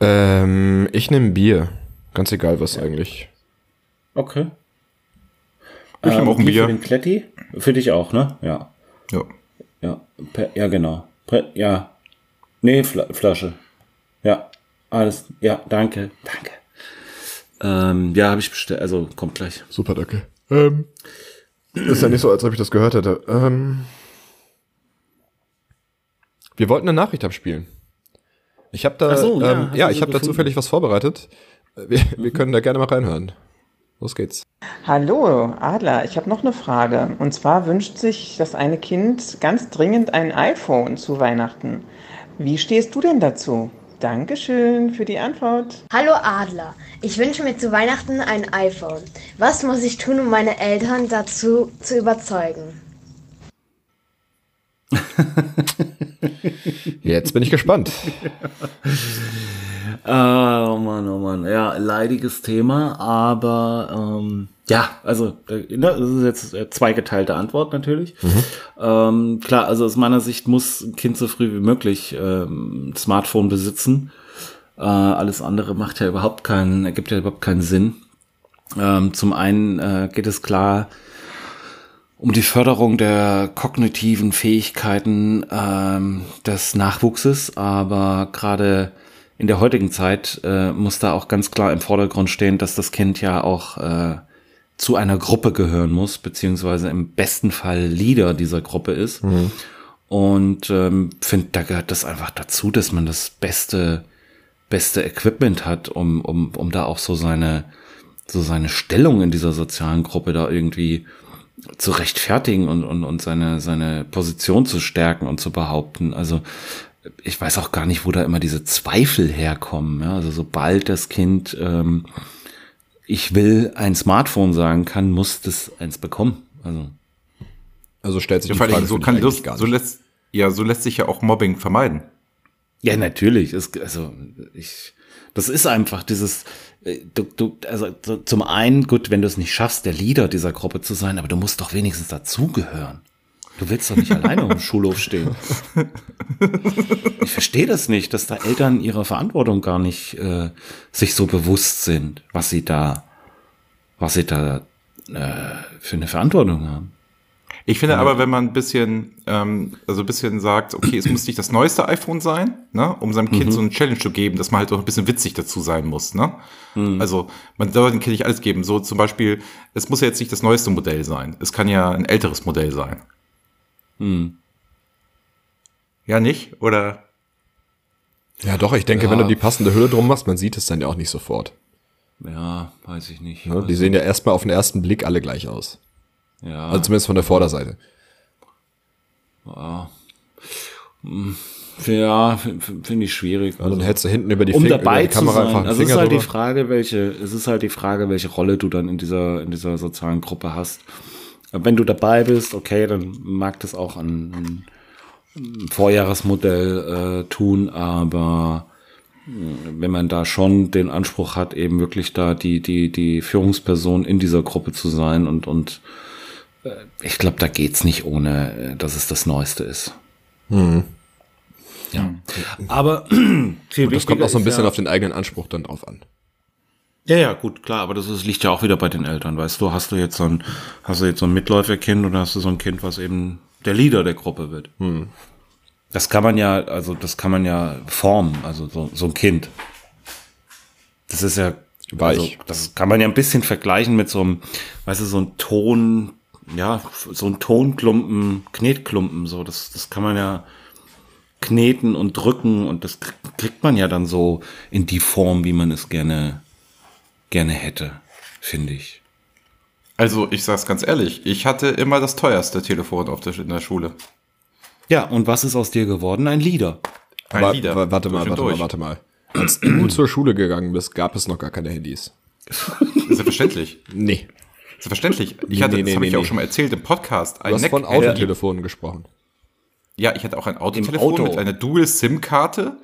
Ähm, ich nehme Bier. Ganz egal was eigentlich. Okay. Ich nehme auch ein Bier. Für den Kletti? Für dich auch, ne? Ja. Ja. Ja, per, ja genau. Per, ja. Nee, Fla Flasche. Ja. Alles. Ja, danke. Danke. Ähm, ja, habe ich bestellt. Also, kommt gleich. Super, danke. Ähm, ist ja nicht so, als ob ich das gehört hätte. Ähm, wir wollten eine Nachricht abspielen. Ich habe da, so, ja, ähm, ja, ich habe da zufällig was vorbereitet. Wir, wir können da gerne mal reinhören. Los geht's. Hallo, Adler, ich habe noch eine Frage. Und zwar wünscht sich das eine Kind ganz dringend ein iPhone zu Weihnachten. Wie stehst du denn dazu? Dankeschön für die Antwort. Hallo Adler, ich wünsche mir zu Weihnachten ein iPhone. Was muss ich tun, um meine Eltern dazu zu überzeugen? [laughs] Jetzt bin ich gespannt. [laughs] Ah, oh Mann, oh Mann. Ja, leidiges Thema, aber ähm, ja, also ne, das ist jetzt äh, zweigeteilte Antwort natürlich. Ähm, klar, also aus meiner Sicht muss ein Kind so früh wie möglich ähm, Smartphone besitzen. Äh, alles andere macht ja überhaupt keinen, ergibt ja überhaupt keinen Sinn. Ähm, zum einen äh, geht es klar um die Förderung der kognitiven Fähigkeiten ähm, des Nachwuchses, aber gerade in der heutigen Zeit äh, muss da auch ganz klar im Vordergrund stehen, dass das Kind ja auch äh, zu einer Gruppe gehören muss, beziehungsweise im besten Fall Leader dieser Gruppe ist. Und ähm, finde, da gehört das einfach dazu, dass man das beste, beste Equipment hat, um, um, um da auch so seine, so seine Stellung in dieser sozialen Gruppe da irgendwie zu rechtfertigen und, und, und seine, seine Position zu stärken und zu behaupten. Also ich weiß auch gar nicht, wo da immer diese Zweifel herkommen. Ja? Also sobald das Kind ähm, ich will ein Smartphone sagen kann, muss das eins bekommen. Also Also stellt sich Ja, die Frage so kann das, gar so nicht. lässt, ja, so lässt sich ja auch Mobbing vermeiden. Ja, natürlich. Es, also ich, das ist einfach dieses, äh, du, du, also so, zum einen, gut, wenn du es nicht schaffst, der Leader dieser Gruppe zu sein, aber du musst doch wenigstens dazugehören. Du willst doch nicht alleine auf dem Schulhof stehen. [laughs] Ich verstehe das nicht, dass da Eltern ihrer Verantwortung gar nicht äh, sich so bewusst sind, was sie da, was sie da äh, für eine Verantwortung haben. Ich finde aber, wenn man ein bisschen, ähm, also ein bisschen sagt, okay, es muss nicht das neueste iPhone sein, ne, um seinem Kind so eine Challenge zu geben, dass man halt auch ein bisschen witzig dazu sein muss, ne? Also man soll dem Kind nicht alles geben. So zum Beispiel, es muss ja jetzt nicht das neueste Modell sein. Es kann ja ein älteres Modell sein. Hm. Ja, nicht? Oder? Ja, doch, ich denke, Ja. wenn du die passende Hülle drum machst, man sieht es dann ja auch nicht sofort. Ja, weiß ich nicht. Ne? Also, Die sehen ja erstmal auf den ersten Blick alle gleich aus. Ja. Also zumindest von der Vorderseite. Ja, ja finde ich schwierig. Und dann hältst du hinten über die, um Fing- dabei über die zu Kamera sein. einfach einen Also es ist halt die. Frage, welche, es ist halt die Frage, welche Rolle du dann in dieser, in dieser sozialen Gruppe hast. Wenn du dabei bist, okay, dann mag das auch ein, ein Vorjahresmodell äh, tun, aber mh, wenn man da schon den Anspruch hat, eben wirklich da die, die, die Führungsperson in dieser Gruppe zu sein und, und äh, ich glaube, da geht's nicht ohne, äh, dass es das Neueste ist. Ja. Aber viel Und das [clears throat] kommt auch so ein bisschen ja, auf den eigenen Anspruch dann drauf an. Ja, ja, gut, klar, aber das ist, liegt ja auch wieder bei den Eltern, weißt du, hast du jetzt so ein, hast du jetzt so ein Mitläuferkind oder hast du so ein Kind, was eben der Leader der Gruppe wird? Das kann man ja, also das kann man ja formen, also so, so ein Kind. Das ist ja Weich. Also, das kann man ja ein bisschen vergleichen mit so einem, weißt du, so ein Ton, ja, so ein Tonklumpen, Knetklumpen, so, das, das kann man ja kneten und drücken und das krie- kriegt man ja dann so in die Form, wie man es gerne, gerne hätte, finde ich. Also ich sag's ganz ehrlich, ich hatte immer das teuerste Telefon auf der, in der Schule. Ja, und was ist aus dir geworden? Ein Lieder. Ein Aber, Lieder. wa- Warte mal, Durch warte mal, warte mal. Als du zur Schule gegangen bist, gab es noch gar keine Handys. Ist ja verständlich. Nee. Ist ja verständlich. Ich Nee, hatte, nee, das nee, habe ich nee, ja auch schon mal erzählt im Podcast. Du hast Neck- von Autotelefonen gesprochen. Ja, ich hatte auch ein Autotelefon Auto. mit einer Dual-SIM-Karte,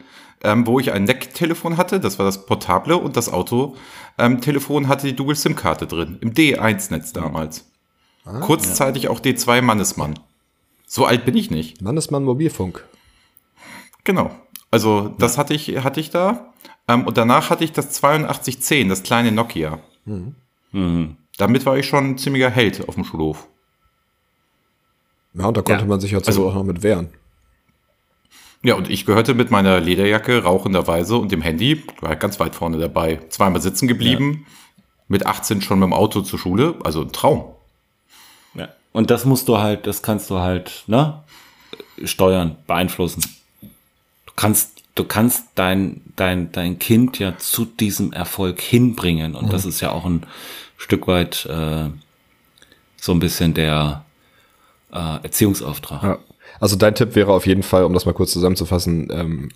ähm, wo ich ein NEC-Telefon hatte, das war das Portable, und das Auto-Telefon hatte die Dual-SIM-Karte drin, im D1-Netz damals. Kurzzeitig auch D2 Mannesmann. So alt bin ich nicht. Mannesmann Mobilfunk. Genau. Also das hatte ich hatte ich da. Ähm, und danach hatte ich das 8210, das kleine Nokia. Mhm. Damit war ich schon ein ziemlicher Held auf dem Schulhof. Ja, und da konnte Ja. man sich ja Also- auch noch mit wehren. Ja, und ich gehörte mit meiner Lederjacke rauchenderweise und dem Handy, war ganz weit vorne dabei, zweimal sitzen geblieben, mit 18 schon mit dem Auto zur Schule, also ein Traum. Ja. Und das musst du halt, das kannst du halt, ne, steuern, beeinflussen. Du kannst, du kannst dein, dein, dein Kind ja zu diesem Erfolg hinbringen. Und das ist ja auch ein Stück weit äh, so ein bisschen der äh, Erziehungsauftrag. Ja. Also dein Tipp wäre auf jeden Fall, um das mal kurz zusammenzufassen, ähm,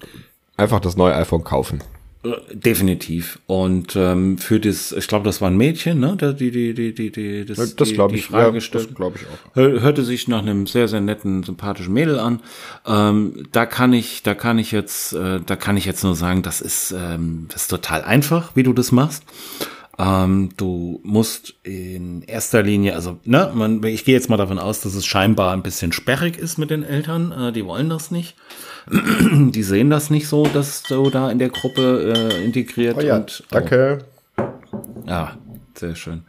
einfach das neue iPhone kaufen. Äh, Definitiv. Und ähm, für das, ich glaube, das war ein Mädchen, ne? Die, die, die, die, die, das, Das die, glaube ich, Frage ja, gestellt. das glaube ich auch. Hör- hörte sich nach einem sehr sehr netten sympathischen Mädel an ähm, da kann ich da kann ich jetzt äh, da kann ich jetzt nur sagen das ist ähm, das ist total einfach wie du das machst ähm, du musst in erster Linie also ne man, ich gehe jetzt mal davon aus dass es scheinbar ein bisschen sperrig ist mit den Eltern äh, die wollen das nicht [clears throat] die sehen das nicht so dass du da in der Gruppe äh, integriert Oh ja, und danke. ja, sehr schön.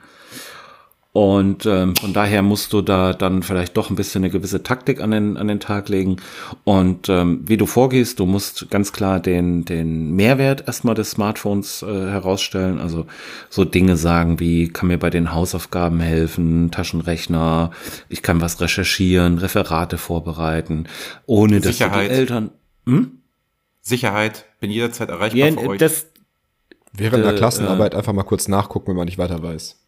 Und ähm, von daher musst du da dann vielleicht doch ein bisschen eine gewisse Taktik an den, an den Tag legen. Und ähm, wie du vorgehst, du musst ganz klar den, den Mehrwert erstmal des Smartphones äh, herausstellen. Also so Dinge sagen wie, kann mir bei den Hausaufgaben helfen, Taschenrechner, ich kann was recherchieren, Referate vorbereiten, ohne dass die Eltern. Sicherheit, bin jederzeit erreichbar Ja, für euch. das, Während der Äh, Klassenarbeit einfach mal kurz nachgucken, wenn man nicht weiter weiß.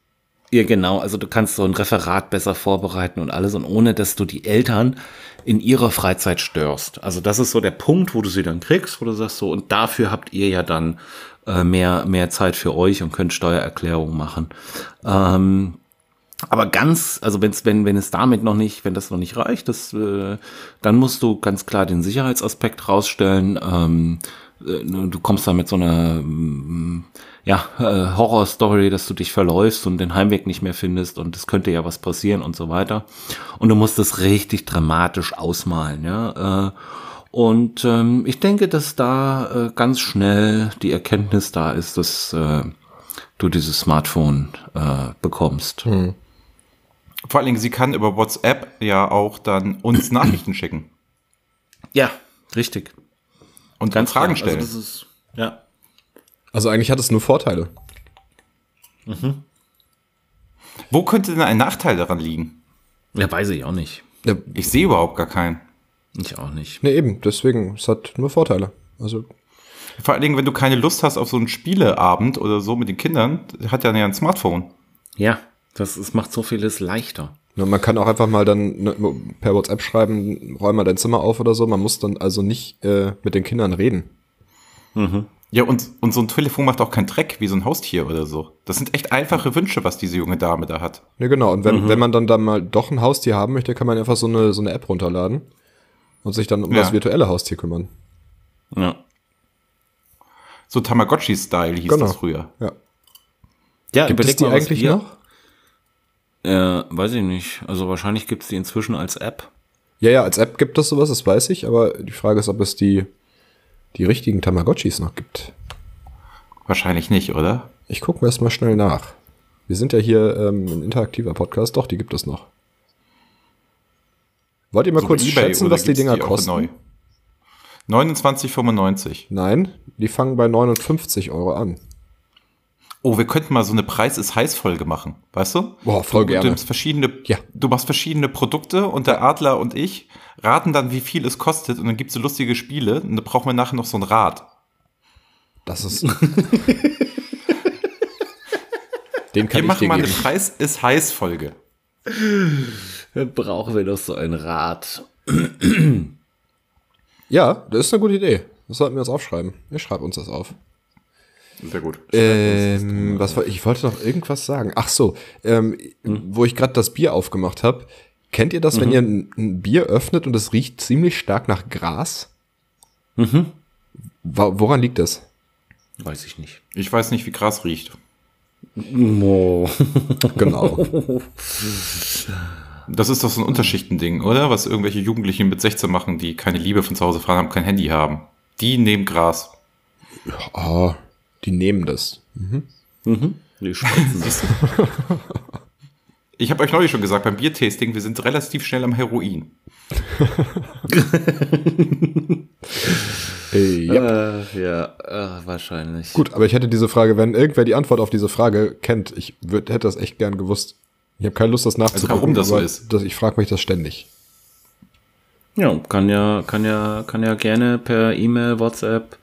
Ja, genau. Also du kannst so ein Referat besser vorbereiten und alles und ohne, dass du die Eltern in ihrer Freizeit störst. Also das ist so der Punkt, wo du sie dann kriegst, wo du sagst so, und dafür habt ihr ja dann äh, mehr, mehr Zeit für euch und könnt Steuererklärungen machen. Ähm, aber ganz, also wenn's, wenn, wenn es damit noch nicht, wenn das noch nicht reicht, das, äh, dann musst du ganz klar den Sicherheitsaspekt rausstellen. Ähm, äh, du kommst da mit so einer mm, ja, äh, Horror-Story, dass du dich verläufst und den Heimweg nicht mehr findest und es könnte ja was passieren und so weiter. Und du musst es richtig dramatisch ausmalen, ja. Äh, und ähm, ich denke, dass da äh, ganz schnell die Erkenntnis da ist, dass äh, du dieses Smartphone äh, bekommst. Vor allen Dingen, sie kann über WhatsApp ja auch dann uns [clears throat] Nachrichten schicken Ja, richtig. und Ganz Fragen klar. stellen. Also das ist, ja. Also eigentlich hat es nur Vorteile. Wo könnte denn ein Nachteil daran liegen? Ja, weiß ich auch nicht. Ja, Ich sehe überhaupt gar keinen. Ich auch nicht. ne, eben, deswegen, es hat nur Vorteile. Also, Vor allen Dingen, wenn du keine Lust hast auf so einen Spieleabend oder so mit den Kindern, hat ja ein Smartphone. Ja, das, es macht so vieles leichter. ne, man kann auch einfach mal dann ne, per WhatsApp schreiben, räum mal dein Zimmer auf oder so. Man muss dann also nicht äh, mit den Kindern reden. Ja, und, und so ein Telefon macht auch keinen Dreck wie so ein Haustier oder so. Das sind echt einfache Wünsche, was diese junge Dame da hat. Ne, genau. Und wenn, wenn man dann da mal doch ein Haustier haben möchte, kann man einfach so eine, so eine App runterladen und sich dann um Ja. das virtuelle Haustier kümmern. Ja. So Tamagotchi-Style hieß Genau. das früher. Ja. Ja, Gibt es die mal, eigentlich noch? Äh, weiß ich nicht. Also wahrscheinlich gibt's die inzwischen als App. Ja, ja, als App gibt es sowas, das weiß ich, aber die Frage ist, ob es die, die richtigen Tamagotchis noch gibt. Wahrscheinlich nicht, oder? Ich gucke mir erst mal schnell nach. Wir sind ja hier ähm, ein interaktiver Podcast, doch, die gibt es noch. Wollt ihr mal So kurz eBay schätzen, was die Dinger auch kosten? neu? 29,95. Nein, die fangen bei 59 Euro an. Oh, wir könnten mal so eine Preis ist heiß Folge machen, weißt du? Boah, voll du, gerne. Du, verschiedene, Ja. du machst verschiedene Produkte und der Adler und ich raten dann, wie viel es kostet und dann gibt's so lustige Spiele und da brauchen wir nachher noch so ein Rad. Das ist. [laughs] Den kann Wir ich machen dir mal eine geben. Preis ist heiß Folge. Dann brauchen wir doch so ein Rad. Ja, das ist eine gute Idee. Das sollten wir uns aufschreiben. Ich schreibe uns das auf. Sehr gut. Ähm, was war, ich wollte noch irgendwas sagen. Ach so, ähm, wo ich gerade das Bier aufgemacht habe. Kennt ihr das, wenn ihr ein, ein Bier öffnet und es riecht ziemlich stark nach Gras? Mhm. Woran liegt das? Weiß ich nicht. Ich weiß nicht, wie Gras riecht. Oh. [laughs] Genau. Das ist doch so ein Unterschichtending, oder? Was irgendwelche Jugendlichen mit 16 machen, die keine Liebe von zu Hause fahren haben, kein Handy haben. Die nehmen Gras. Ah, die nehmen das. Die schmeißen sich. Ich habe euch neulich schon gesagt, beim Biertasting, wir sind relativ schnell am Heroin. Äh, ja. äh, ja, äh, wahrscheinlich. Gut, aber ich hätte diese Frage, wenn irgendwer die Antwort auf diese Frage kennt, ich würd, hätte das echt gern gewusst. Ich habe keine Lust, das nachzugucken. warum das so ist. Das, ich frage mich das ständig. Ja, kann ja, kann ja, kann ja gerne per E-Mail, WhatsApp,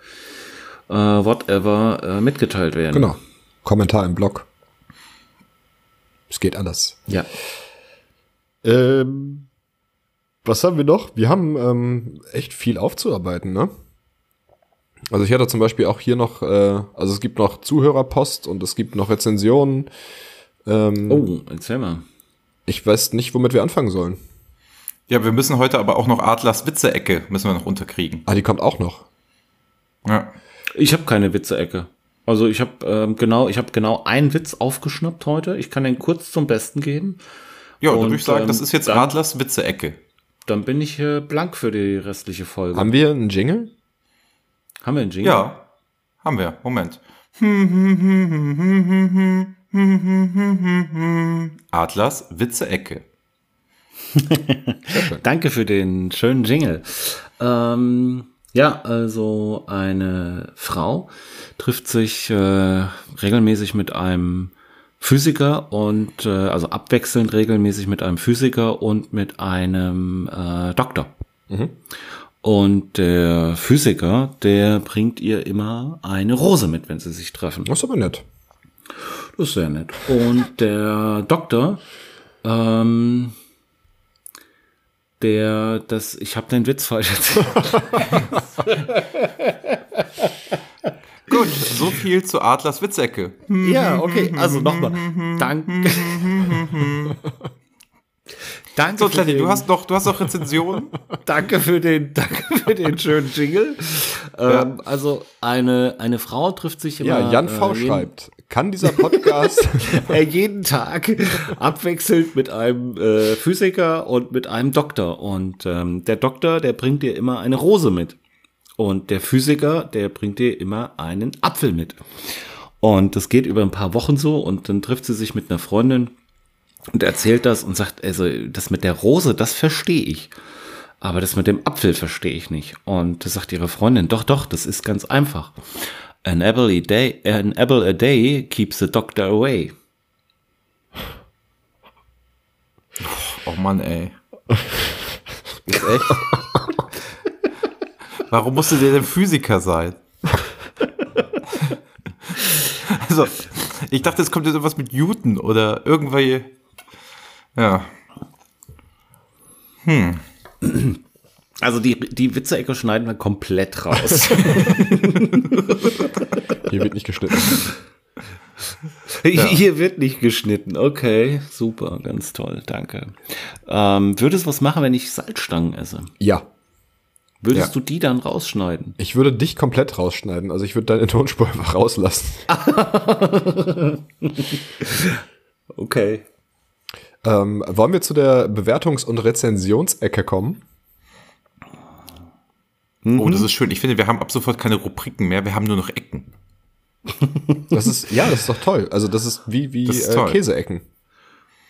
äh, whatever äh, mitgeteilt werden. Genau. Kommentar im Blog. Es geht alles. Ja. Ähm, was haben wir noch? Wir haben ähm, echt viel aufzuarbeiten, ne? Also ich hatte zum Beispiel auch hier noch, äh, also es gibt noch Zuhörerpost und es gibt noch Rezensionen. Ähm, Oh, erzähl mal. Ich weiß nicht, womit wir anfangen sollen. Ja, wir müssen heute aber auch noch Adlers Witze-Ecke müssen wir noch unterkriegen. Ah, die kommt auch noch. Ja. Ich habe keine Witze-Ecke. Also ich habe ähm, genau, ich habe genau einen Witz aufgeschnappt heute. Ich kann den kurz zum Besten geben. Ja, dann Und, würde ich sagen, ähm, das ist jetzt dann- Adlers Witze-Ecke. Dann bin ich äh, blank für die restliche Folge. Haben wir einen Jingle? Haben wir einen Jingle? Ja, haben wir. Moment. Adlers Witze-Ecke. [laughs] Danke für den schönen Jingle. Ähm, ja, also eine Frau trifft sich äh, regelmäßig mit einem Physiker und äh, also abwechselnd regelmäßig mit einem Physiker und mit einem äh, Doktor. Und der Physiker, der bringt ihr immer eine Rose mit, wenn sie sich treffen. Das ist aber nett. Das ist sehr nett. Und der Doktor, ähm, der, das, ich habe den Witz falsch erzählt. [laughs] Gut, so viel zu Adlers Witzecke. ja, okay, also nochmal. Danke. Danke, So, Kletti, du hast noch, du hast noch Rezensionen. danke für den, danke für den schönen Jingle. Ähm, also eine, eine Frau trifft sich immer. Ja, Jan V. äh, schreibt, kann dieser Podcast äh, [laughs] jeden Tag abwechselnd mit einem äh, Physiker und mit einem Doktor. Und ähm, der Doktor, der bringt dir immer eine Rose mit. Und der Physiker, der bringt dir immer einen Apfel mit. Und das geht über ein paar Wochen so und dann trifft sie sich mit einer Freundin und erzählt das und sagt, also das mit der Rose, das verstehe ich. Aber das mit dem Apfel verstehe ich nicht. Und das sagt ihre Freundin, doch, doch, das ist ganz einfach. An apple a day, an apple a day keeps the doctor away. Oh Mann, ey. ist echt. Warum musste der denn Physiker sein? also, ich dachte, es kommt jetzt irgendwas mit Newton oder irgendwelche. Ja. Also die, die Witze-Ecke schneiden wir komplett raus. [laughs] Hier wird nicht geschnitten. Hier wird nicht geschnitten. Okay, super, ganz toll, danke. Ähm, würdest du was machen, wenn ich Salzstangen esse? Ja. Würdest Ja. du die dann rausschneiden? Ich würde dich komplett rausschneiden. Also ich würde deine Tonspur einfach rauslassen. [laughs] Okay. Ähm, wollen wir zu der Bewertungs- und Rezensionsecke kommen? Oh, das ist schön. Ich finde, wir haben ab sofort keine Rubriken mehr, wir haben nur noch Ecken. [laughs] Das ist, ja, das ist doch toll. Also das ist wie, wie Das ist äh. Käseecken.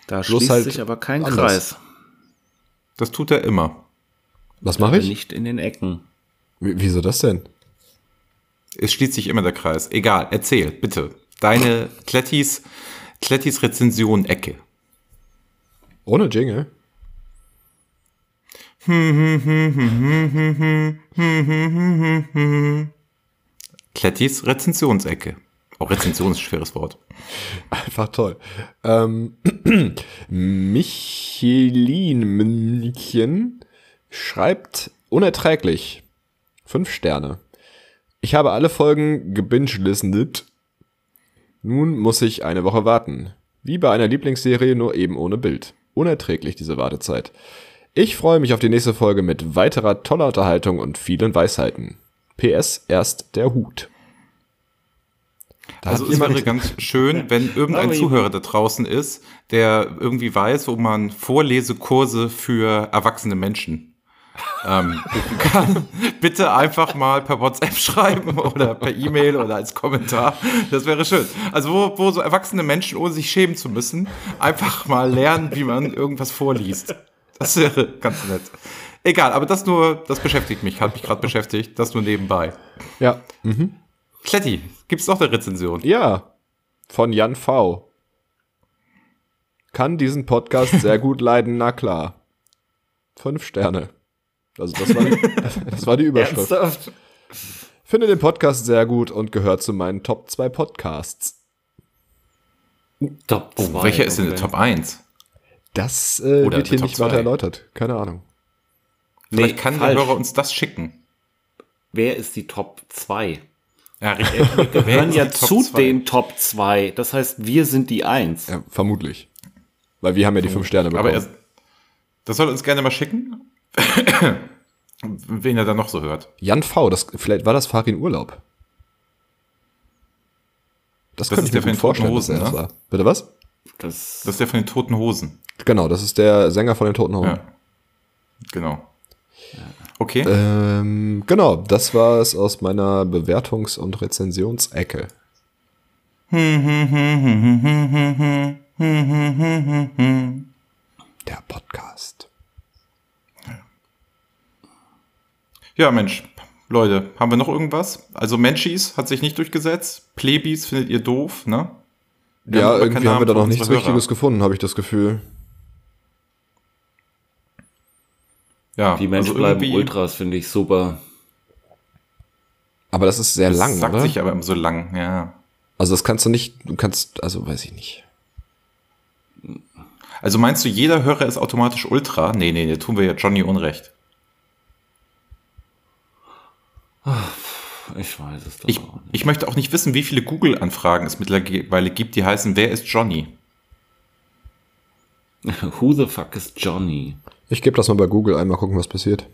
Da Bloß schließt halt sich aber kein anders. Kreis. Das tut er immer. Was mache ich? Nicht in den Ecken. Wie, wieso das denn? Es schließt sich immer der Kreis. Egal, erzähl, bitte. Deine Klettis, Klettis Rezension-Ecke. Ohne Jingle? Klettis Rezensionsecke. Auch Rezension ist ein schweres Wort. Einfach toll. Ähm, [clears throat] Michelin München schreibt unerträglich. Fünf Sterne. Ich habe alle Folgen gebinge-listened. Nun muss ich eine Woche warten. Wie bei einer Lieblingsserie, nur eben ohne Bild. Unerträglich diese Wartezeit. Ich freue mich auf die nächste Folge mit weiterer toller Unterhaltung und vielen Weisheiten. PS erst der Hut. Da Also es wäre ganz [laughs] schön, wenn irgendein Zuhörer da draußen ist, der irgendwie weiß, wo man Vorlesekurse für erwachsene Menschen ähm, [laughs] kann. Bitte einfach mal per WhatsApp schreiben oder per E-Mail oder als Kommentar. Das wäre schön. Also wo, wo so erwachsene Menschen, ohne sich schämen zu müssen, einfach mal lernen, wie man irgendwas vorliest. Das wäre ganz nett. Egal, aber das nur, das beschäftigt mich, hat mich gerade beschäftigt, das nur nebenbei. Ja. Mhm. Kletti, gibt's noch eine Rezension? Ja, von Jan V. Kann diesen Podcast sehr gut leiden, na klar. Fünf Sterne. Also das war die, [laughs] das war die Überschrift. Ernsthaft? Finde den Podcast sehr gut und gehört zu meinen Top 2 Podcasts. Top Oh, zwei, welcher ist denn der. Top 1? Das äh, Oder wird hier nicht weiter erläutert. Keine Ahnung. Vielleicht Nee, kann falsch. der Hörer uns das schicken. wer ist die Top 2? Ja, richtig. Wir gehören ja zu zwei? den Top 2. Das heißt, wir sind die 1. Ja, vermutlich. Weil wir haben ja die fünf Sterne bekommen. Aber er, das soll er uns gerne mal schicken. [coughs] Wen er da noch so hört. Jan V., das, vielleicht war das Farin Urlaub. Das, Das könnte ist ich der mir von gut den Toten vorstellen, dass er Hosen, das ne? war. Bitte was? Das, Das ist der von den Toten Hosen. Genau, das ist der Sänger von den Toten Hosen. Ja. Genau. Okay. Ähm, genau, das war es aus meiner Bewertungs- und Rezensionsecke. Der Podcast. Ja, Mensch. Leute, haben wir noch irgendwas? Also Menschis hat sich nicht durchgesetzt. Plebis findet ihr doof, ne? Wir ja, aber irgendwie haben wir da noch nichts unsere Richtiges Hörer. gefunden, habe ich das Gefühl. Ja, die Menschen also bleiben Ultras, finde ich super. Aber das ist sehr Das lang, sagt oder? sich aber immer so lang, ja. Also das kannst du nicht, du kannst, also weiß ich nicht. Also meinst du, jeder Hörer ist automatisch Ultra? Nee, nee, nee, tun wir ja Johnny Unrecht. Ich weiß es doch Ich, auch ich möchte auch nicht wissen, wie viele Google-Anfragen es mittlerweile gibt, die heißen, wer ist Johnny? nicht. [laughs] Who the fuck is Johnny? Ich gebe das mal bei Google einmal gucken, was passiert.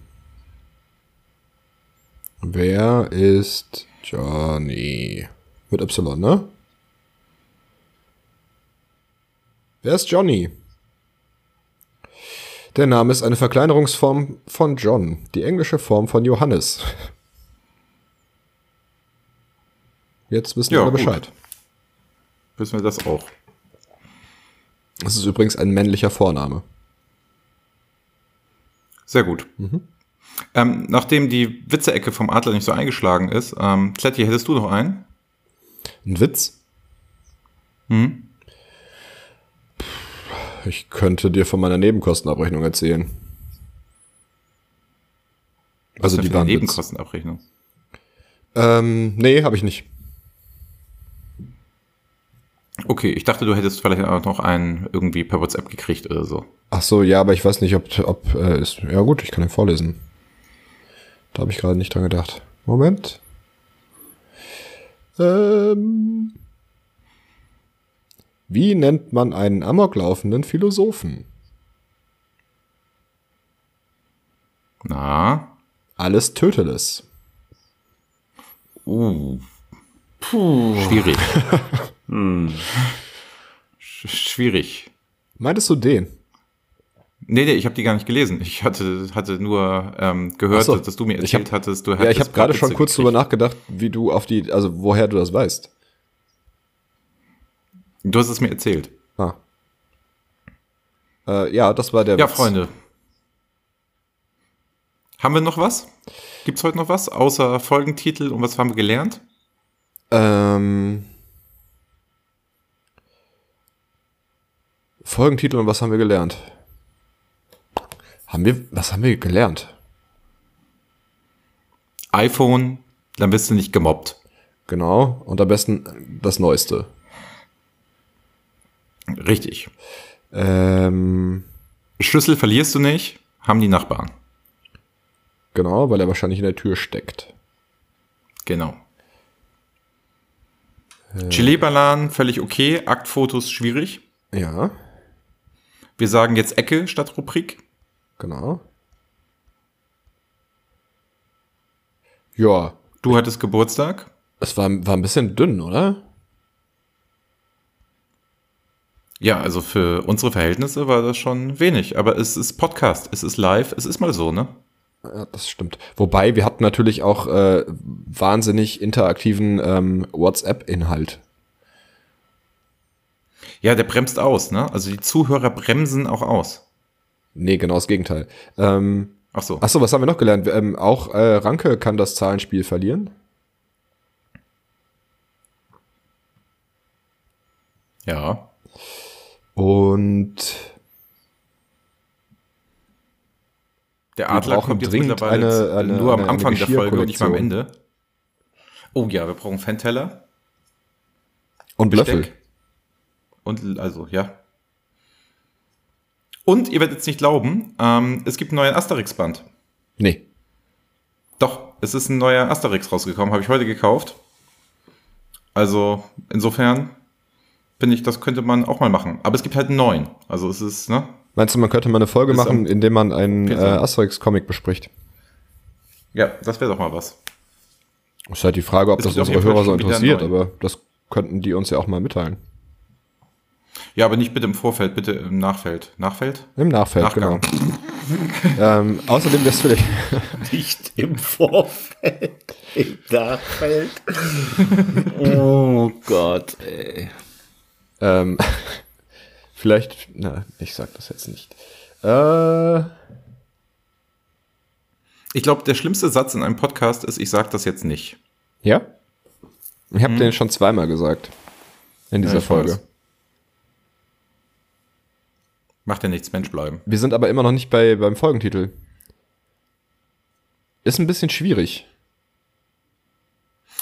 Wer ist Johnny? Mit Y, ne? Wer ist Johnny? Der Name ist eine Verkleinerungsform von John, die englische Form von Johannes. Jetzt wissen Ja, alle gut. Bescheid. Wissen wir das auch. Das ist übrigens ein männlicher Vorname. Sehr gut. Ähm, nachdem die Witze-Ecke vom Adler nicht so eingeschlagen ist, ähm, Kletti, hättest du noch einen? Ein Witz? Hm? Ich könnte dir von meiner Nebenkostenabrechnung erzählen. Was Also die waren. Nebenkostenabrechnung. Ähm, nee, habe ich nicht. Okay, ich dachte, du hättest vielleicht auch noch einen irgendwie per WhatsApp gekriegt oder so. Ach so, ja, aber ich weiß nicht, ob, ob äh, ist. Ja gut, ich kann ihn vorlesen. Da habe ich gerade nicht dran gedacht. Moment. Ähm, wie nennt man einen amoklaufenden Philosophen? Na? Alles Töteles. Uh. Schwierig. [laughs] Sch schwierig. Meintest du den? Nee, nee, ich habe die gar nicht gelesen. Ich hatte, hatte nur ähm, gehört, so. dass du mir erzählt hab- hattest, du Ja, ich hättest habe gerade schon kurz gekriegt. drüber nachgedacht, wie du auf die, also woher du das weißt. Du hast es mir erzählt. Ah. Äh, ja, das war der Ja, Witz. Freunde. Haben wir noch was? Gibt's heute noch was? Außer Folgentitel und was haben wir gelernt? Ähm, Folgentitel und was haben wir gelernt? Haben wir, was haben wir gelernt? iPhone, dann bist du nicht gemobbt. Genau. Und am besten das Neueste. Richtig. Ähm, Schlüssel verlierst du nicht, haben die Nachbarn. genau, weil er wahrscheinlich in der Tür steckt. Genau. Chile-Balan, völlig okay. Aktfotos, schwierig. Ja, Wir sagen jetzt Ecke statt Rubrik. genau. Ja, Du hattest Geburtstag. es war, war ein bisschen dünn, oder? Ja, also für unsere Verhältnisse war das schon wenig. Aber es ist Podcast, es ist live, es ist mal so, ne? Ja, das stimmt. Wobei, wir hatten natürlich auch äh, wahnsinnig interaktiven ähm, WhatsApp-Inhalt. Ja, der bremst aus, ne? Also die Zuhörer bremsen auch aus. Nee, genau das Gegenteil. Ähm, Ach so. Achso, was haben wir noch gelernt? Ähm, auch äh, Ranke kann das Zahlenspiel verlieren. Ja. Und Der Adler kommt jetzt dringend mittlerweile eine- eine- nur am eine- Anfang der Folge und nicht mal am. Ende. Oh ja, wir brauchen Fanteller. und Löffel. Und also, ja. Und ihr werdet es nicht glauben, ähm, es gibt einen neuen Asterix-Band. Nee. Doch, es ist ein neuer Asterix rausgekommen, habe ich heute gekauft. Also insofern finde ich, das könnte man auch mal machen. Aber es gibt halt einen neuen. Also es ist, ne? Meinst du, man könnte mal eine Folge machen, am- in dem man einen äh. Asterix-Comic bespricht? Ja, das wäre doch mal was. Ist halt die Frage, ob Es das unsere Hörer so interessiert, aber das könnten die uns ja auch mal mitteilen. Ja, aber nicht bitte im Vorfeld, bitte im Nachfeld. Nachfeld? Im Nachfeld, Nachgang. genau. [laughs] ähm, außerdem wär's vielleicht, [laughs] Nicht im Vorfeld, im Nachfeld. oh Gott, ey. ähm, [laughs] vielleicht, na, ich sag das jetzt nicht. Äh, Ich glaube, der schlimmste Satz in einem Podcast ist, ich sage das jetzt nicht. ja? Ich habe den schon zweimal gesagt. In dieser. Ja, Folge. weiß. Macht ja nichts, Mensch bleiben. Wir sind aber immer noch nicht bei, beim Folgentitel. Ist ein bisschen schwierig.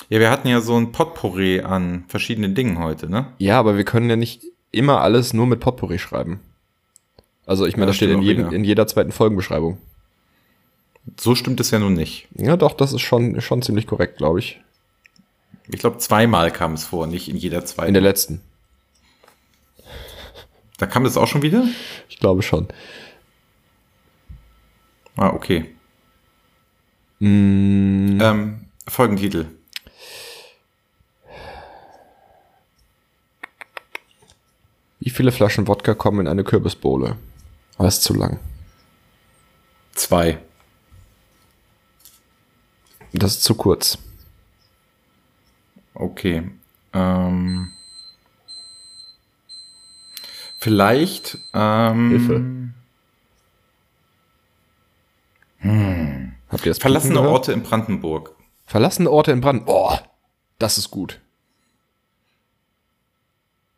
Ja, wir hatten ja so ein Potpourri an verschiedenen Dingen heute, ne? Ja, aber wir können ja nicht immer alles nur mit Potpourri schreiben. Also ich meine, Ja, das steht in, jedem, in jeder zweiten Folgenbeschreibung. So stimmt es ja nun nicht. Ja, doch, das ist schon, schon ziemlich korrekt, glaube ich. Ich glaube, zweimal kam es vor, nicht in jeder zweiten. In der letzten. Da kam das auch schon wieder? Ich glaube schon. Ah, okay. Mm, Ähm, Folgentitel. wie viele Flaschen Wodka kommen in eine Kürbisbowle? Aber ist zu lang. Zwei. Das ist zu kurz. Okay. Ähm, vielleicht. Ähm, Hilfe. Habt ihr das Verlassene Piepen gehört? Orte in Brandenburg. Verlassene Orte in Brand. Oh, das ist gut.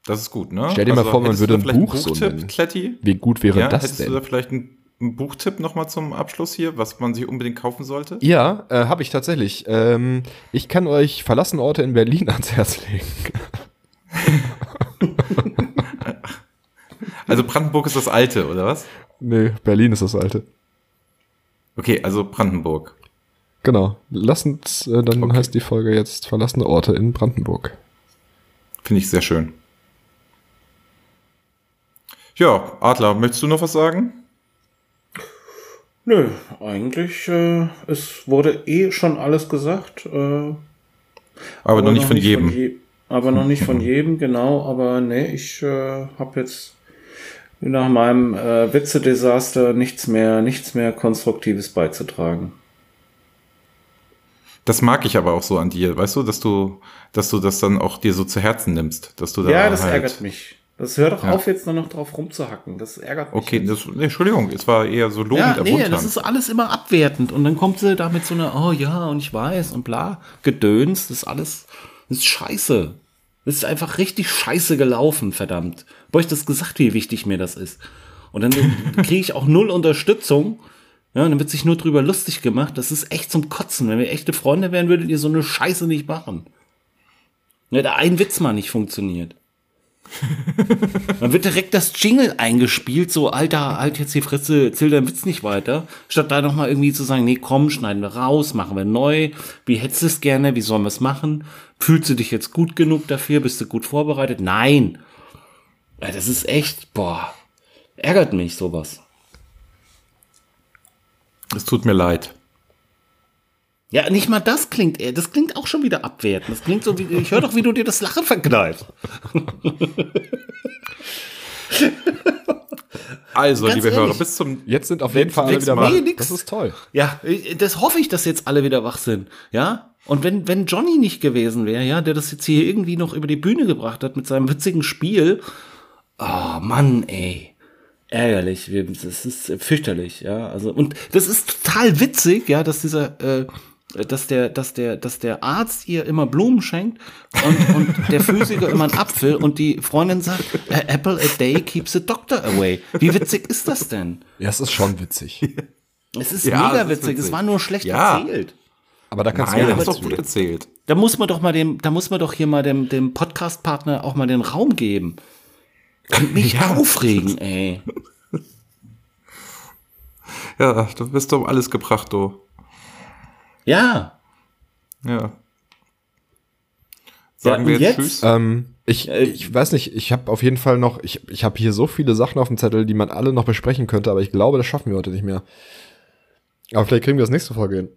Das ist gut, ne? Stell dir mal vor, man hättest würde ein Buch so nennen. Kletti? Wie gut wäre Ja, das hättest du da denn? vielleicht einen, einen Buchtipp nochmal zum Abschluss hier, was man sich unbedingt kaufen sollte? Ja, äh, habe ich tatsächlich. Ähm, ich kann euch Verlassene Orte in Berlin ans Herz legen. [laughs] [laughs] Also Brandenburg ist das alte, oder was? nee, Berlin ist das alte. Okay, also Brandenburg. Genau. Lass uns, äh, dann Okay. heißt die Folge jetzt Verlassene Orte in Brandenburg. Finde ich sehr schön. Ja, Adler, möchtest du noch was sagen? Nö, eigentlich, äh, es wurde eh schon alles gesagt. Äh, Aber, noch nicht von jedem. je- aber noch nicht von [laughs] jedem, genau. Aber nee, ich äh, habe jetzt nach meinem äh, Witze-Desaster nichts mehr, nichts mehr Konstruktives beizutragen. Das mag ich aber auch so an dir, weißt du, dass du, dass du das dann auch dir so zu Herzen nimmst, dass du da Ja, das halt, ärgert mich. Das hört doch Ja. auf, jetzt nur noch drauf rumzuhacken. Das ärgert mich. Okay, das, nee, Entschuldigung, es war eher so lobend Ja, nee, das ist alles immer abwertend. Und dann kommt sie da mit so einer, oh ja, und ich weiß und bla, Gedöns. Das ist alles, das ist scheiße. Das ist einfach richtig scheiße gelaufen, verdammt. Hab euch das gesagt, wie wichtig mir das ist. Und dann [laughs] kriege ich auch null Unterstützung. Ja, und dann wird sich nur drüber lustig gemacht. Das ist echt zum Kotzen. Wenn wir echte Freunde wären, würdet ihr so eine Scheiße nicht machen. Ja, da ein Witz mal nicht funktioniert. [laughs] Dann wird direkt das Jingle eingespielt, so, Alter, halt jetzt die Fresse, erzähl deinen Witz nicht weiter. Statt da nochmal irgendwie zu sagen, nee, komm, schneiden wir raus, machen wir neu. Wie hättest du es gerne? Wie sollen wir es machen? Fühlst du dich jetzt gut genug dafür? Bist du gut vorbereitet? Nein. Das ist echt, boah, ärgert mich sowas. Es tut mir leid. Ja, nicht mal das klingt, äh, das klingt auch schon wieder abwertend. Das klingt so wie, ich höre doch, wie du dir das Lachen verkneifst. [laughs] Also, Ganz liebe ehrlich. Hörer, bis zum Jetzt sind auf jeden Fall alle wieder wach. Nee, nix. Das ist toll. Ja, ich- das hoffe ich, dass jetzt alle wieder wach sind. Ja? Und wenn, wenn Johnny nicht gewesen wäre, ja, der das jetzt hier irgendwie noch über die Bühne gebracht hat mit seinem witzigen Spiel. Oh Mann, ey. Ärgerlich. Wir- Das ist fürchterlich, ja. Also, und das ist total witzig, ja, dass dieser, äh, dass der, dass der, dass der Arzt ihr immer Blumen schenkt und, und der Physiker immer einen Apfel und die Freundin sagt, "A apple a day keeps the doctor away. Wie witzig ist das denn? Ja, es ist schon witzig. Es ist Ja, mega es ist witzig. witzig. Es war nur schlecht Ja. erzählt. Aber da kannst Nein, du nichts doch gut erzählt. Da muss man doch mal dem, da muss man doch hier mal dem, dem Podcast-Partner auch mal den Raum geben. Kann mich [laughs] aufregen, ey. [laughs] Ja, du bist um alles gebracht, du. Ja. Ja. Sagen Ja, wir und jetzt, jetzt? Tschüss. Ähm, ich, Äh, ich weiß nicht, ich habe auf jeden Fall noch, ich, ich habe hier so viele Sachen auf dem Zettel, die man alle noch besprechen könnte, aber ich glaube, das schaffen wir heute nicht mehr. Aber vielleicht kriegen wir das nächste Folge hin.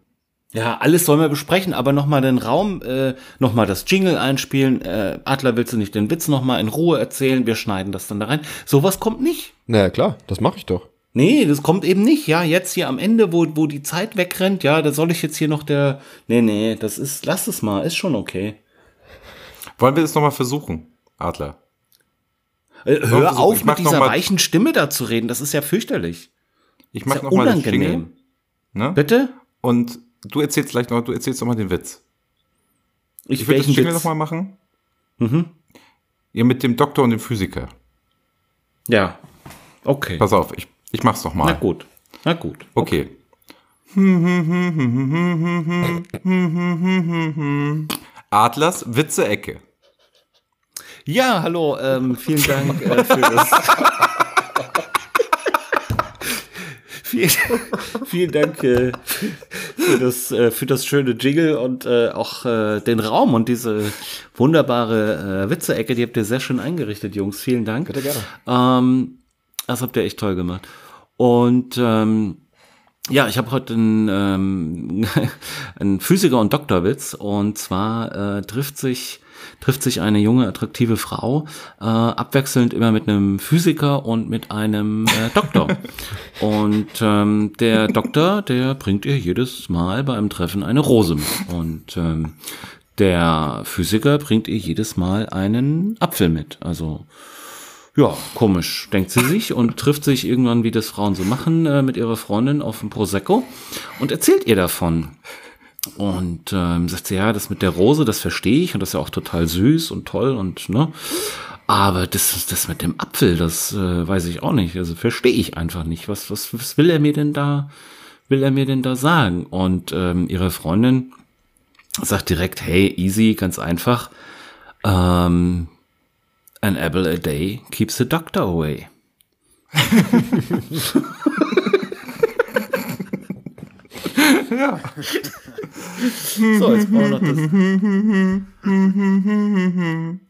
Ja, alles sollen wir besprechen, aber nochmal den Raum, äh, nochmal das Jingle einspielen. Äh, Adler, willst du nicht den Witz nochmal in Ruhe erzählen? Wir schneiden das dann da rein. Sowas kommt nicht. Naja, klar, das mache ich doch. Nee, das kommt eben nicht. Ja, jetzt hier am Ende, wo, wo die Zeit wegrennt, ja, da soll ich jetzt hier noch der. Nee, nee, das ist, lass es mal, ist schon okay. Wollen wir das nochmal versuchen, Adler? Äh, hör so, auf, mit dieser weichen Stimme da zu reden, das ist ja fürchterlich. Ich mach ja noch mal das unangenehm. Jingle, ne? Bitte? Und du erzählst gleich noch, du erzählst noch mal den Witz. Ich, Ich würde das Jingle Witz? noch mal machen. Mhm. Ihr mit dem Doktor und dem Physiker. Ja. Okay. Pass auf, ich, ich mach's noch Na mal. gut. Na gut. Okay. Adlers Witze-Ecke. Ja, hallo, ähm, vielen Dank äh, für das. [laughs] vielen, [laughs] vielen Dank äh, für, das, äh, für das schöne Jingle und äh, auch äh, den Raum und diese wunderbare äh, Witze-Ecke, die habt ihr sehr schön eingerichtet, Jungs. Vielen Dank. Bitte gerne. Ähm, das habt ihr echt toll gemacht. Und ähm, ja, ich habe heute einen, ähm, [laughs] einen Physiker- und Doktorwitz. Und zwar äh, trifft sich trifft sich eine junge, attraktive Frau äh, abwechselnd immer mit einem Physiker und mit einem äh, Doktor. [laughs] und ähm, der Doktor, der bringt ihr jedes Mal bei einem Treffen eine Rose mit. Und ähm, der Physiker bringt ihr jedes Mal einen Apfel mit. Also ja, komisch, denkt sie sich und trifft sich irgendwann, wie das Frauen so machen, äh, mit ihrer Freundin auf dem Prosecco und erzählt ihr davon. Und ähm, sagt sie, ja, das mit der Rose, das verstehe ich und das ist ja auch total süß und toll und ne. Aber das, das mit dem Apfel, das äh, weiß ich auch nicht. Also verstehe ich einfach nicht. Was, was, was will er mir denn da, will er mir denn da sagen? Und ähm, ihre Freundin sagt direkt, hey, easy, ganz einfach. Ähm, An apple a day keeps the doctor away. [laughs] [laughs] Ja. So, jetzt brauchen wir noch das.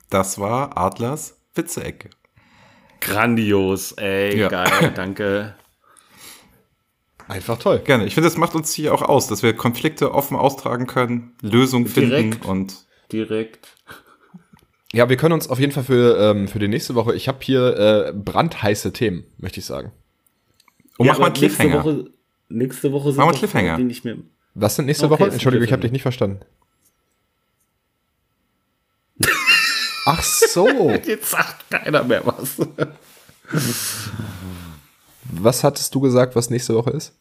Das war Adlers Witze-Ecke. Grandios, ey, Ja. geil, danke. Einfach toll. Gerne. Ich finde, das macht uns hier auch aus, dass wir Konflikte offen austragen können, Lösungen finden Direkt. und Direkt. Ja, wir können uns auf jeden Fall für, ähm, für die nächste Woche, ich habe hier äh, brandheiße Themen, möchte ich sagen. und Ja, mach mal Cliffhanger. Nächste Woche, nächste Woche sind Mach mal doch Cliffhanger. die nicht mehr. Was sind nächste Okay, Woche? Entschuldigung, ich habe dich nicht verstanden. [laughs] Ach so. [laughs] Jetzt sagt keiner mehr was. Was hattest du gesagt, was nächste Woche ist?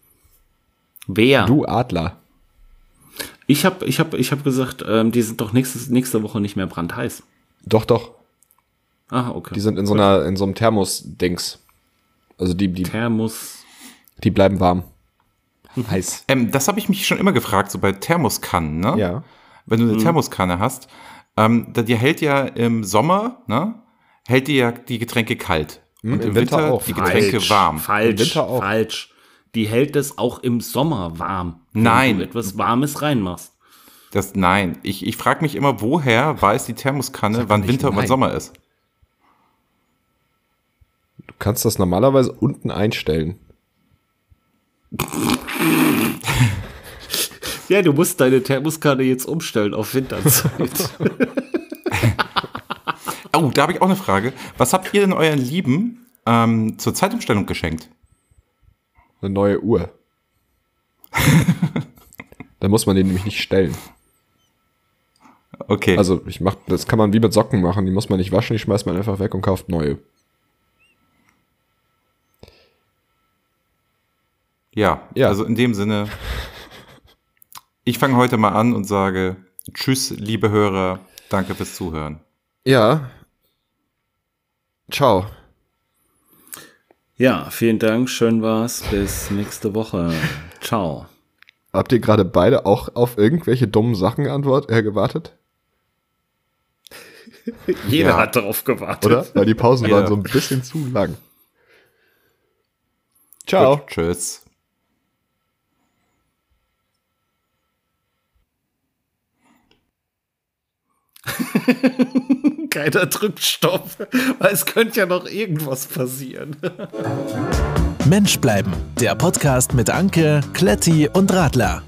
Wer? Du Adler. Ich habe ich hab, ich hab gesagt, ähm, die sind doch nächstes, nächste Woche nicht mehr brandheiß. Doch, doch. Ah, okay. Die sind in so einer, in so einem Thermos-Dings. Also die, die, Thermos. die bleiben warm. Heiß. Ähm, das habe ich mich schon immer gefragt, so bei Thermoskannen, ne? Ja. Wenn du eine Thermoskanne hast, ähm, die hält ja im Sommer, ne? Hält die ja die Getränke kalt. Und im im Winter Winter, auch. die Getränke Falsch, warm. Falsch, Im Winter auch. falsch. Die hält es auch im Sommer warm. wenn Nein. du etwas Warmes reinmachst. Das, nein, ich, ich frage mich immer, woher weiß die Thermoskanne, wann Winter und wann nein. Sommer ist? Du kannst das normalerweise unten einstellen. Ja, du musst deine Thermoskanne jetzt umstellen auf Winterzeit. [laughs] Oh, da habe ich auch eine Frage. Was habt ihr denn euren Lieben ähm, zur Zeitumstellung geschenkt? Eine neue Uhr. [laughs] da muss man den nämlich nicht stellen. Okay. Also ich mach, das kann man wie mit Socken machen. Die muss man nicht waschen, die schmeißt man einfach weg und kauft neue. ja, Ja. also in dem Sinne, ich fange heute mal an und sage Tschüss, liebe Hörer, danke fürs Zuhören. Ja. Ciao. ja, vielen Dank, schön war's. Bis nächste Woche. Ciao. Habt ihr gerade beide auch auf irgendwelche dummen Sachen geantwortet, äh, gewartet? [laughs] Jeder Ja. hat darauf gewartet. Oder? Weil die Pausen Ja. waren so ein bisschen zu lang. Ciao. Gut, tschüss. [laughs] Keiner drückt Stopp, weil es könnte ja noch irgendwas passieren. Mensch bleiben, der Podcast mit Anke, Kletti und Radler.